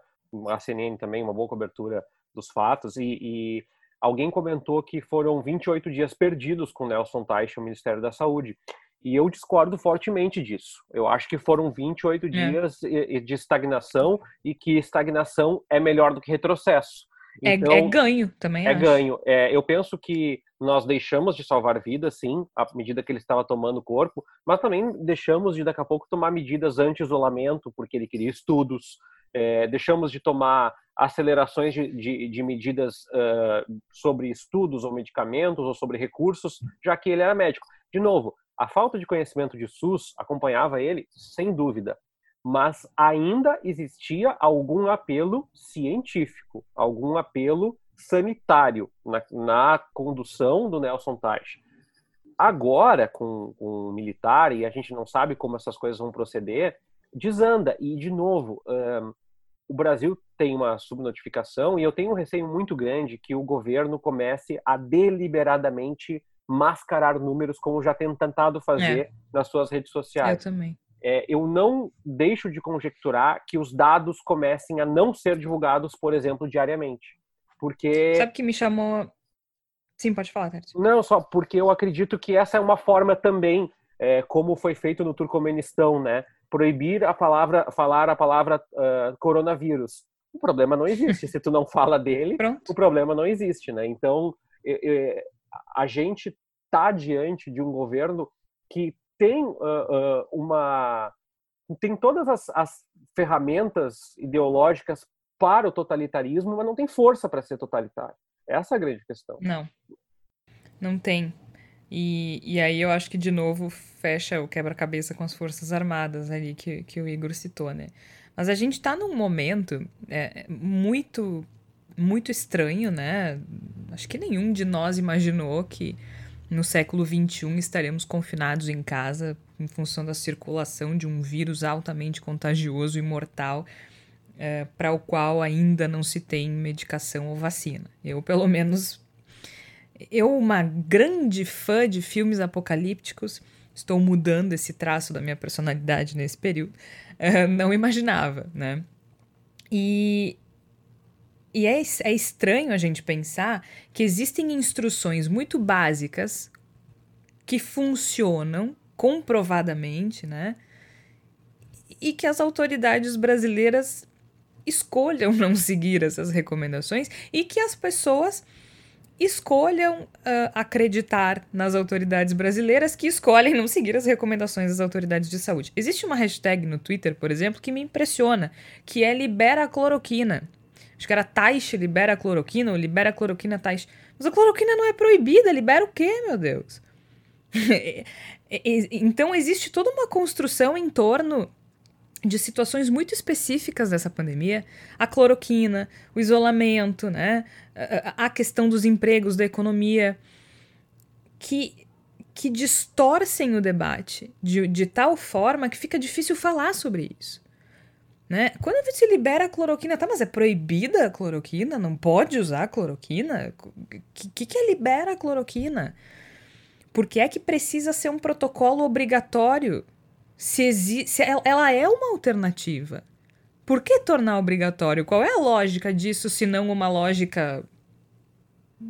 a CNN também, uma boa cobertura dos fatos e, e alguém comentou que foram 28 dias perdidos com Nelson Teich, o Ministério da Saúde. E eu discordo fortemente disso. Eu acho que foram 28 é. dias de estagnação e que estagnação é melhor do que retrocesso. É, então, é, é ganho também. É acho. ganho. É, eu penso que nós deixamos de salvar vidas, sim, à medida que ele estava tomando o corpo, mas também deixamos de daqui a pouco tomar medidas anti-isolamento, porque ele queria estudos, é, deixamos de tomar acelerações de, de, de medidas uh, sobre estudos ou medicamentos ou sobre recursos, já que ele era médico. De novo, a falta de conhecimento de SUS acompanhava ele, sem dúvida, mas ainda existia algum apelo científico, algum apelo sanitário na, na condução do Nelson Taj. agora, com, com o militar, e a gente não sabe como essas coisas vão proceder, desanda. E, de novo, um, o Brasil tem uma subnotificação e eu tenho um receio muito grande que o governo comece a deliberadamente mascarar números, como já tem tentado fazer é. nas suas redes sociais. Eu também. É, eu não deixo de conjecturar que os dados comecem a não ser divulgados, por exemplo, diariamente. Porque. Sabe que me chamou. Sim, pode falar, Tati. Não, só porque eu acredito que essa é uma forma também, é, como foi feito no Turcomenistão, né? Proibir a palavra, falar a palavra uh, coronavírus. O problema não existe. Se tu não fala dele, Pronto. o problema não existe, né? Então, a gente está diante de um governo que tem uh, uh, uma tem todas as, as, ferramentas ideológicas para o totalitarismo, mas não tem força para ser totalitário. Essa é a grande questão. Não, não tem. E, e aí eu acho que, de novo, fecha o quebra-cabeça com as Forças Armadas ali que, que o Igor citou, né? Mas a gente está num momento é, muito muito estranho, né? Acho que nenhum de nós imaginou que no século XXI estaremos confinados em casa em função da circulação de um vírus altamente contagioso e mortal é, para o qual ainda não se tem medicação ou vacina. Eu, pelo menos, eu, uma grande fã de filmes apocalípticos, estou mudando esse traço da minha personalidade nesse período, é, não imaginava, né? E e é, é estranho a gente pensar que existem instruções muito básicas que funcionam comprovadamente, né? E que as autoridades brasileiras escolham não seguir essas recomendações e que as pessoas escolham uh, acreditar nas autoridades brasileiras que escolhem não seguir as recomendações das autoridades de saúde. Existe uma hashtag no Twitter, por exemplo, que me impressiona, que é libera a cloroquina. Acho que era Taish libera cloroquina, ou libera cloroquina Taish. Mas a cloroquina não é proibida, libera o quê, meu Deus? então existe toda uma construção em torno de situações muito específicas dessa pandemia, a cloroquina, o isolamento, né, a questão dos empregos, da economia, que, que distorcem o debate de, de tal forma que fica difícil falar sobre isso. Né? Quando se libera a cloroquina, tá, mas é proibida a cloroquina? Não pode usar a cloroquina? O que, que é libera a cloroquina? Por que é que precisa ser um protocolo obrigatório? Se, exi se ela é uma alternativa. Por que tornar obrigatório? Qual é a lógica disso, se não uma lógica.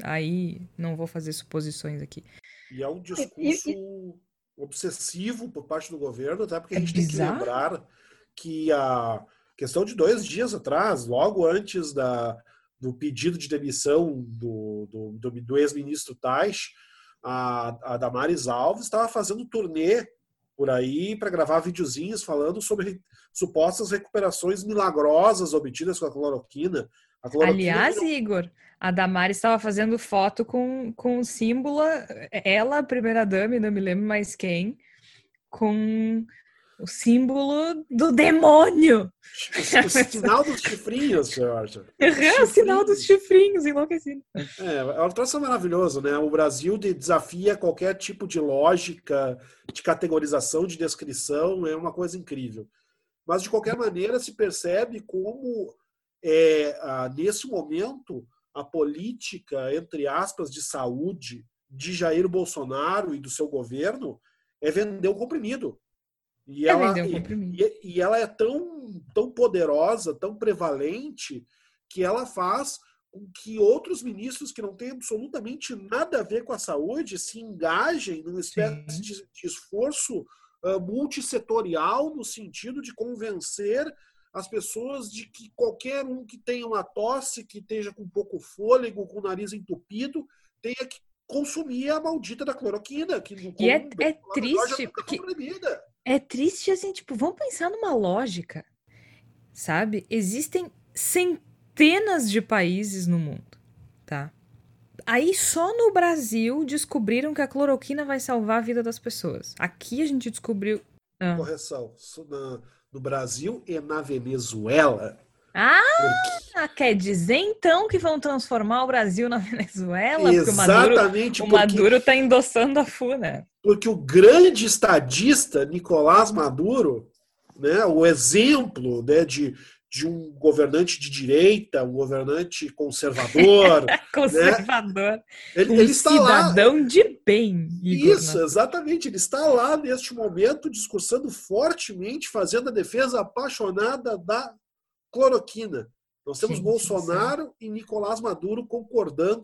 Aí não vou fazer suposições aqui. E é um discurso obsessivo por parte do governo, até porque a é gente tem que lembrar que a questão de dois dias atrás, logo antes da, do pedido de demissão do, do, do, do ex-ministro Tais, a, a Damares Alves estava fazendo turnê por aí para gravar videozinhos falando sobre supostas recuperações milagrosas obtidas com a cloroquina. A cloroquina Aliás. Igor, a Damares estava fazendo foto com, com o símbolo, ela, a primeira dama, não me lembro mais quem, com o símbolo do demônio. O, sinal dos chifrinhos, Jorge. É, o sinal dos chifrinhos, enlouquecido. É, é um troço maravilhoso, né? O Brasil desafia qualquer tipo de lógica, de categorização, de descrição, é uma coisa incrível. Mas, de qualquer maneira, se percebe como, é, nesse momento, a política, entre aspas, de saúde de Jair Bolsonaro e do seu governo é vender o comprimido e, é ela, e, e, ela é tão, tão poderosa, tão prevalente, que ela faz com que outros ministros que não têm absolutamente nada a ver com a saúde se engajem numa espécie de, de, esforço uh, multissetorial no sentido de convencer as pessoas de que qualquer um que tenha uma tosse, que esteja com pouco fôlego, com o nariz entupido, tenha que consumir a maldita da cloroquina. Que no e é, é triste. Porque... É triste, assim, tipo, vamos pensar numa lógica, sabe? Existem centenas de países no mundo, tá? Aí só no Brasil descobriram que a cloroquina vai salvar a vida das pessoas. Aqui a gente descobriu. Ah. Correção. No Brasil e na Venezuela Ah, porque... quer dizer então que vão transformar o Brasil na Venezuela? Exatamente. Porque o Maduro está endossando a FUNA. Porque o grande estadista Nicolás Maduro, né, o exemplo né, de, de um governante de direita, um governante conservador. conservador. Né? Ele, um ele está cidadão lá. de bem. Igor, Isso, né? exatamente. Ele está lá neste momento discursando fortemente, fazendo a defesa apaixonada da cloroquina. Nós temos Gente, Bolsonaro e Nicolás Maduro concordando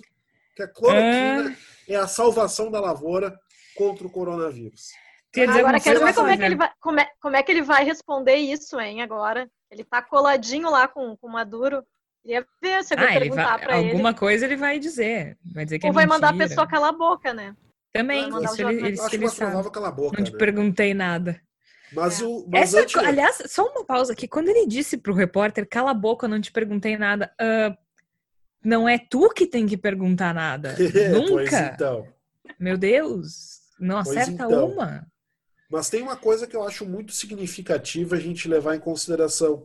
que a cloroquina é... é a salvação da lavoura contra o coronavírus. Agora quero ver como é, que ele vai, como, é, como é que ele vai responder isso, hein, agora. Ele tá coladinho lá com o Maduro. Queria ver se eu ah, perguntar para ele. Alguma ele. coisa ele vai dizer. Vai dizer que Ou é vai mentira. mandar a pessoa calar a boca, né? Também. Isso ele, ele, acho ele sabe. Calar a boca, Não te né? perguntei nada. Mas, é. o, mas Essa, antes... aliás, só uma pausa aqui. Quando ele disse pro repórter, cala a boca, não te perguntei nada. Uh, não é tu que tem que perguntar nada. É, Nunca. então. Meu Deus, não acerta então. uma. Mas tem uma coisa que eu acho muito significativa a gente levar em consideração.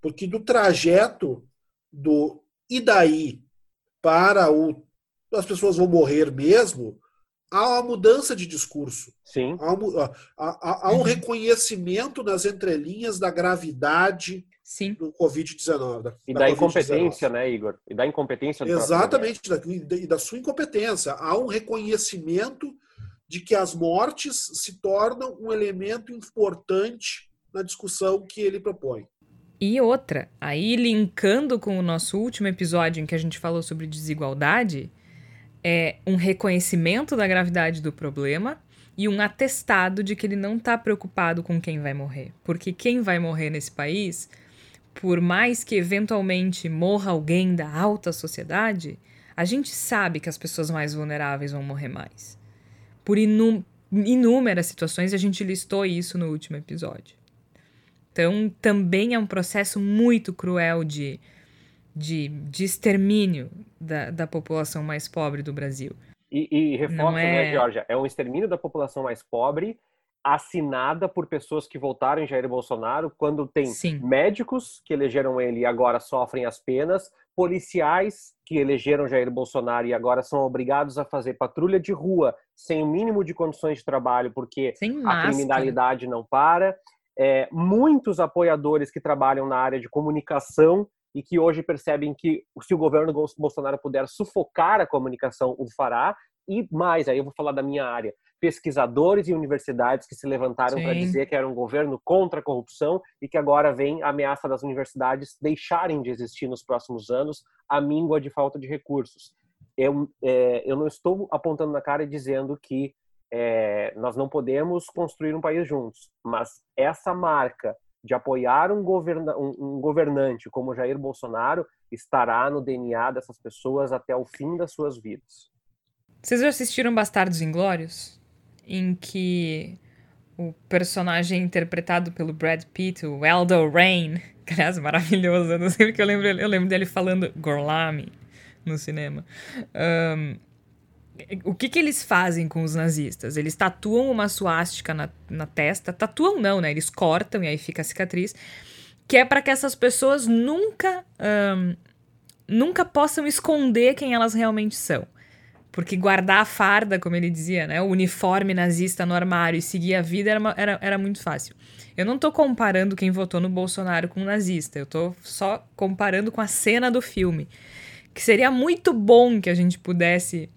Porque do trajeto do e daí para o as pessoas vão morrer mesmo, há uma mudança de discurso. Sim. Há um, há, há, há um reconhecimento nas entrelinhas da gravidade Sim. do Covid-19. Da, e da, da incompetência, né, Igor? E da incompetência do Exatamente, da, e da sua incompetência. Há um reconhecimento de que as mortes se tornam um elemento importante na discussão que ele propõe. E outra, aí linkando com o nosso último episódio em que a gente falou sobre desigualdade, é um reconhecimento da gravidade do problema e um atestado de que ele não está preocupado com quem vai morrer. Porque quem vai morrer nesse país, por mais que eventualmente morra alguém da alta sociedade, a gente sabe que as pessoas mais vulneráveis vão morrer mais. Por inú inúmeras situações, e a gente listou isso no último episódio. Então, também é um processo muito cruel de, de, de extermínio da, da população mais pobre do Brasil. E, e reforça, é... né, Georgia? É um extermínio da população mais pobre assinada por pessoas que votaram em Jair Bolsonaro, quando tem Sim. médicos que elegeram ele e agora sofrem as penas, policiais que elegeram Jair Bolsonaro e agora são obrigados a fazer patrulha de rua sem o mínimo de condições de trabalho porque a criminalidade não para, é, muitos apoiadores que trabalham na área de comunicação e que hoje percebem que se o governo Bolsonaro puder sufocar a comunicação, o fará. E mais, aí eu vou falar da minha área, pesquisadores e universidades que se levantaram para dizer que era um governo contra a corrupção e que agora vem a ameaça das universidades deixarem de existir nos próximos anos, a míngua de falta de recursos. Eu, é, eu não estou apontando na cara e dizendo que é, nós não podemos construir um país juntos, mas essa marca de apoiar um, governa um, um, governante como Jair Bolsonaro estará no DNA dessas pessoas até o fim das suas vidas. Vocês já assistiram Bastardos Inglórios? Em que o personagem interpretado pelo Brad Pitt, o Aldo Rain, que aliás, maravilhoso, eu não sei porque eu lembro, eu lembro dele falando Gorlami no cinema. Um, o que, que eles fazem com os nazistas? Eles tatuam uma suástica na, na testa. Tatuam não, né? Eles cortam e aí fica a cicatriz. Que é para que essas pessoas nunca, um, nunca possam esconder quem elas realmente são. Porque guardar a farda, como ele dizia, né? O uniforme nazista no armário e seguir a vida era, uma, era, era muito fácil. Eu não tô comparando quem votou no Bolsonaro com o nazista. Eu tô só comparando com a cena do filme. Que seria muito bom que a gente pudesse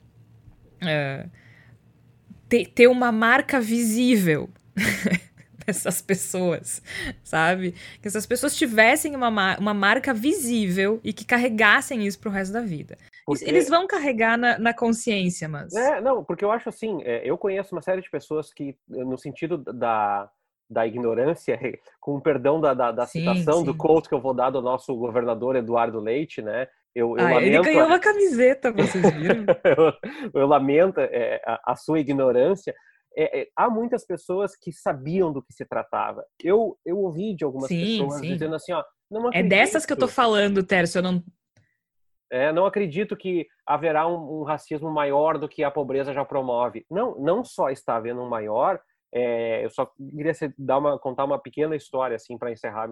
uh, ter, ter uma marca visível dessas pessoas, sabe? Que essas pessoas tivessem uma, uma marca visível e que carregassem isso pro resto da vida. Porque... Eles vão carregar na, na, consciência, mas. É, não, porque eu acho assim, é, eu conheço uma série de pessoas que, no sentido da, da ignorância, com perdão da, da, da sim, citação sim. do quote que eu vou dar do nosso governador Eduardo Leite, né? Eu, eu ah, lamento... Ele ganhou uma camiseta, vocês viram? eu, eu, lamento é, a, a, sua ignorância. É, é, há muitas pessoas que sabiam do que se tratava. Eu, eu ouvi de algumas sim, pessoas dizendo assim, ó, não É dessas que eu tô falando, Tércio, eu não... É, não acredito que haverá um, um, racismo maior do que a pobreza já promove. Não, não só está havendo um maior, é, eu só queria dar uma, contar uma pequena história assim para encerrar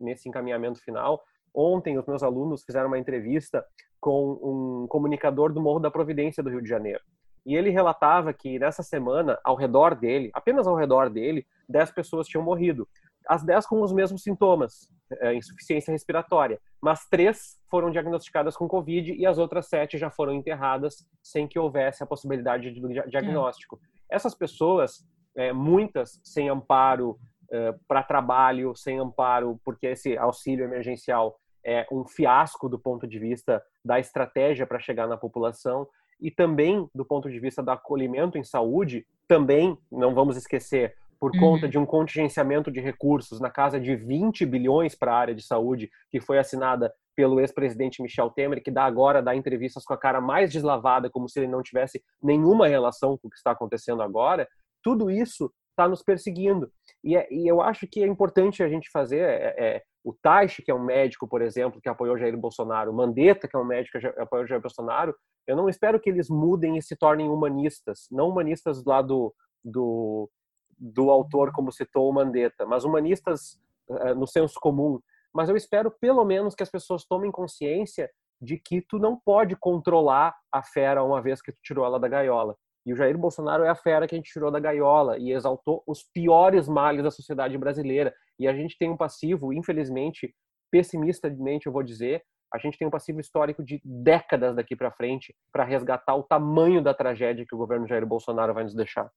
nesse encaminhamento final. Ontem, os meus alunos fizeram uma entrevista com um comunicador do Morro da Providência do Rio de Janeiro. E ele relatava que nessa semana, ao redor dele, apenas ao redor dele, 10 pessoas tinham morrido. As 10 com os mesmos sintomas, é, insuficiência respiratória. Mas três foram diagnosticadas com Covid e as outras sete já foram enterradas sem que houvesse a possibilidade de diagnóstico. Essas pessoas, é, muitas sem amparo é, para trabalho, sem amparo, porque esse auxílio emergencial é um fiasco do ponto de vista da estratégia para chegar na população e também do ponto de vista do acolhimento em saúde, também não vamos esquecer por uhum. conta de um contingenciamento de recursos na casa de 20 bilhões para a área de saúde, que foi assinada pelo ex-presidente Michel Temer, que dá agora dá entrevistas com a cara mais deslavada, como se ele não tivesse nenhuma relação com o que está acontecendo agora. Tudo isso está nos perseguindo. E, é, e, eu acho que é importante a gente fazer é, é, o Taishi, que é um médico, por exemplo, que apoiou Jair Bolsonaro, o Mandetta, que é um médico que apoiou Jair Bolsonaro, eu não espero que eles mudem e se tornem humanistas, não humanistas do, do, do autor, como citou o Mandetta, mas humanistas uh, no senso comum. Mas eu espero, pelo menos, que as pessoas tomem consciência de que tu não pode controlar a fera uma vez que tu tirou ela da gaiola. E o Jair Bolsonaro é a fera que a gente tirou da gaiola e exaltou os piores males da sociedade brasileira. E a gente tem um passivo, infelizmente, pessimistamente eu vou dizer, a gente tem um passivo histórico de décadas daqui para frente para resgatar o tamanho da tragédia que o governo Jair Bolsonaro vai nos deixar.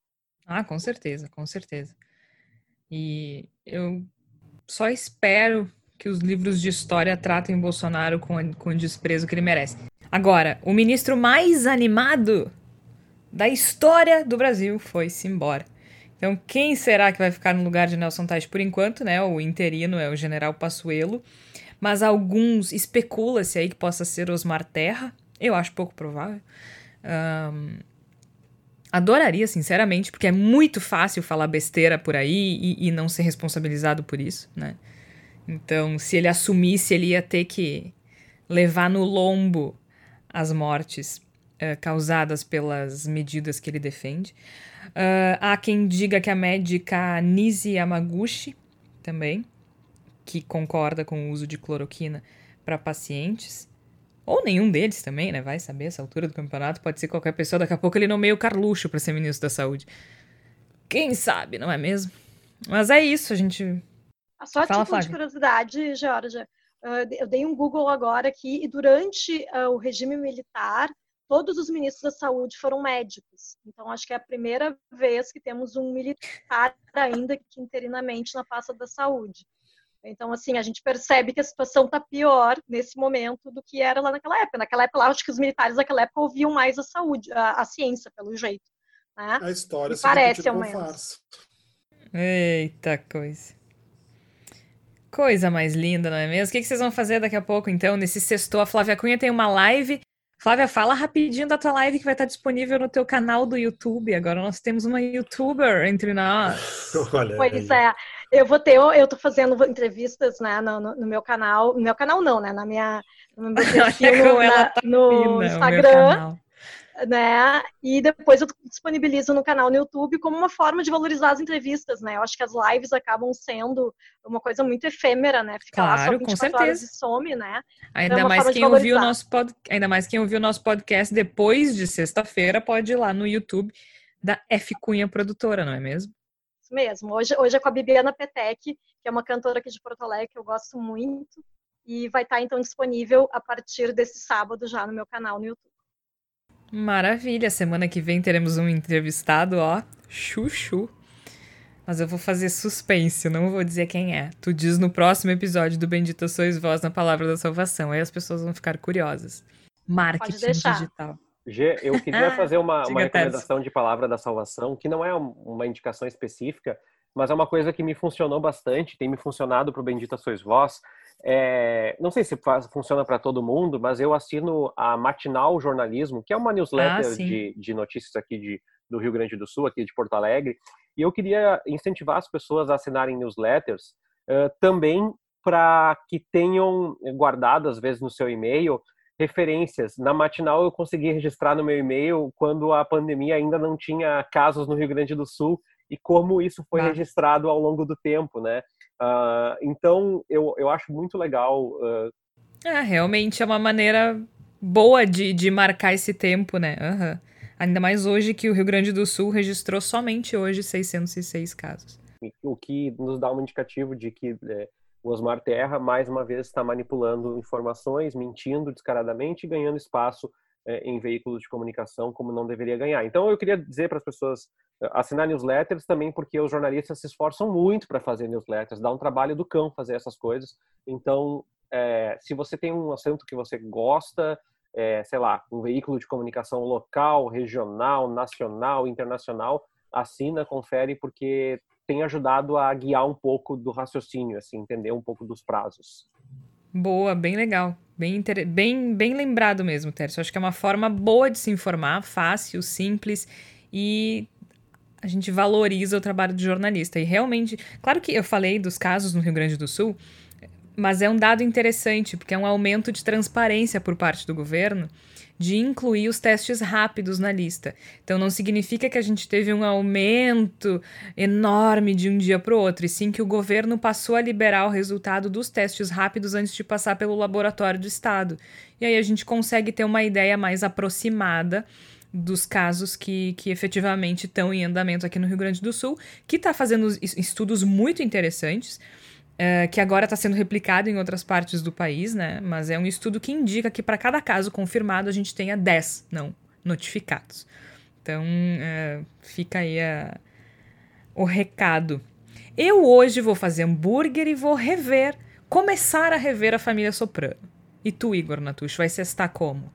Ah, com certeza, com certeza. E eu só espero que os livros de história tratem Bolsonaro com, com o desprezo que ele merece. Agora, o ministro mais animado da história do Brasil foi-se embora. Então, quem será que vai ficar no lugar de Nelson Tais por enquanto, né? O interino é o general Passuelo, mas alguns especula-se aí que possa ser Osmar Terra. Eu acho pouco provável. Um, Adoraria, sinceramente, porque é muito fácil falar besteira por aí e, e, não ser responsabilizado por isso, né? Então, se ele assumisse, ele ia ter que levar no lombo as mortes uh, causadas pelas medidas que ele defende. Uh, há quem diga que a médica Nisi Yamaguchi também, que concorda com o uso de cloroquina para pacientes. Ou nenhum deles também, né? Vai saber, essa altura do campeonato pode ser qualquer pessoa. Daqui a pouco ele nomeia o Carluxo para ser ministro da Saúde. Quem sabe, não é mesmo? Mas é isso, a gente. Só Fala, tipo de curiosidade, Georgia. Uh, eu dei um Google agora aqui e durante uh, o regime militar, todos os ministros da saúde foram médicos. Então, acho que é a primeira vez que temos um militar ainda que interinamente na pasta da saúde. Então, assim, a gente percebe que a situação está pior nesse momento do que era lá naquela época. Naquela época, acho que os militares daquela época ouviam mais a saúde, a, a ciência, pelo jeito. Né? A história se parece ao menos. Eita coisa. Coisa mais linda, não é mesmo? O que, que vocês vão fazer daqui a pouco, então? Nesse sexto, a Flávia Cunha tem uma live. Flávia, fala rapidinho da tua live que vai estar disponível no teu canal do YouTube. Agora nós temos uma youtuber entre nós. Olha pois aí. é. Eu vou ter, eu tô fazendo entrevistas, né, no, no, meu canal, no meu canal não, né, na minha, no meu perfil, na, tá no fina, Instagram, né, e depois eu disponibilizo no canal no YouTube como uma forma de valorizar as entrevistas, né, eu acho que as lives acabam sendo uma coisa muito efêmera, né, fica claro, lá só 24 com certeza. e some, né. Ainda então, é mais quem ouviu nosso pod... ainda mais quem ouviu o nosso podcast depois de sexta-feira pode ir lá no YouTube da F Cunha Produtora, não é mesmo? Mesmo. Hoje, hoje é com a Bibiana Petec, que é uma cantora aqui de Porto Alegre que eu gosto muito. E vai estar então disponível a partir desse sábado já no meu canal no YouTube. Maravilha! Semana que vem teremos um entrevistado, ó, chuchu. Mas eu vou fazer suspense, não vou dizer quem é. Tu diz no próximo episódio do Bendita Sois Vós na Palavra da Salvação. Aí as pessoas vão ficar curiosas. Marketing digital. G, eu queria fazer uma, uma recomendação de palavra da salvação, que não é uma indicação específica, mas é uma coisa que me funcionou bastante, tem me funcionado para o Bendita Sois Vós. É, não sei se faz, funciona para todo mundo, mas eu assino a Matinal Jornalismo, que é uma newsletter ah, de, de notícias aqui de, do Rio Grande do Sul, aqui de Porto Alegre, e eu queria incentivar as pessoas a assinarem newsletters uh, também para que tenham guardado, às vezes, no seu e-mail, referências. Na matinal eu consegui registrar no meu e-mail quando a pandemia ainda não tinha casos no Rio Grande do Sul e como isso foi ah. registrado ao longo do tempo, né? Uh, então, eu, eu acho muito legal. Uh... É, realmente é uma maneira boa de, de marcar esse tempo, né? Uhum. Ainda mais hoje que o Rio Grande do Sul registrou somente hoje 606 casos. O que nos dá um indicativo de que é, o Osmar Terra, mais uma vez, está manipulando informações, mentindo descaradamente e ganhando espaço é, em veículos de comunicação como não deveria ganhar. Então, eu queria dizer para as pessoas é, assinar newsletters também, porque os jornalistas se esforçam muito para fazer newsletters, dá um trabalho do cão fazer essas coisas. Então, é, se você tem um assunto que você gosta, sei lá, um veículo de comunicação local, regional, nacional, internacional, assina, confere, porque tem ajudado a guiar um pouco do raciocínio, assim, entender um pouco dos prazos. Boa, bem legal. Bem, inter... bem, bem lembrado mesmo, Tércio. Acho que é uma forma boa de se informar, fácil, simples e a gente valoriza o trabalho do jornalista. E realmente, claro que eu falei dos casos no Rio Grande do Sul, mas é um dado interessante, porque é um aumento de transparência por parte do governo de incluir os testes rápidos na lista. Então não significa que a gente teve um aumento enorme de um dia para o outro, e sim que o governo passou a liberar o resultado dos testes rápidos antes de passar pelo laboratório do estado. E aí a gente consegue ter uma ideia mais aproximada dos casos que, que efetivamente estão em andamento aqui no Rio Grande do Sul, que está fazendo estudos muito interessantes. Uh, que agora está sendo replicado em outras partes do país, né? Mas é um estudo que indica que para cada caso confirmado a gente tenha 10 não notificados. Então uh, fica aí o recado. Eu hoje vou fazer hambúrguer e vou rever, começar a rever a família Soprano. E tu, Igor Natucho, vai cestar como?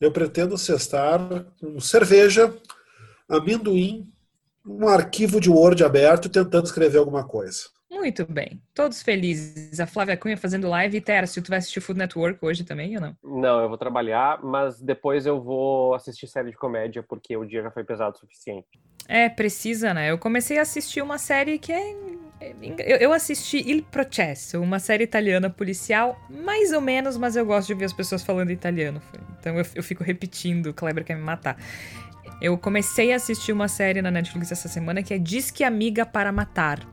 Eu pretendo cestar com cerveja, amendoim, um arquivo de Word aberto tentando escrever alguma coisa. Muito bem. Todos felizes. A Flávia Cunha fazendo live. E Tera, se tu vai assistir Food Network hoje também ou não? Não, eu vou trabalhar, mas depois eu vou assistir série de comédia, porque o dia já foi pesado o suficiente. É, precisa, né? Eu comecei a assistir uma série que é. Eu assisti Il Processo, uma série italiana policial, mais ou menos, mas eu gosto de ver as pessoas falando italiano. Então eu, eu fico repetindo, o Kleber quer me matar. Eu comecei a assistir uma série na Netflix essa semana que é Disque Amiga para Matar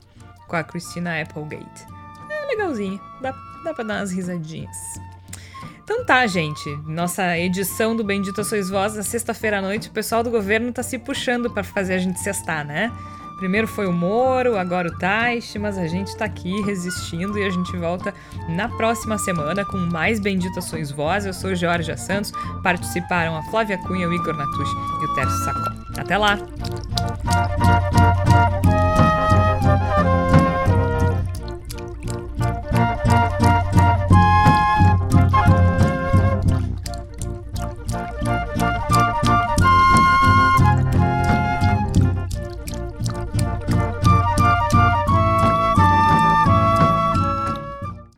com a Christina Applegate. É legalzinho, dá, dá pra dar umas risadinhas. Então tá, gente. Nossa edição do Bendito Sois Vós, na sexta-feira à noite, o pessoal do governo tá se puxando para fazer a gente cestar, né? Primeiro foi o Moro, agora o Taish, mas a gente tá aqui resistindo e a gente volta na próxima semana com mais Bendita Sois Vós. Eu sou Jorge Santos. Participaram a Flávia Cunha, o Igor Natucci e o Tércio Sacó. Até lá!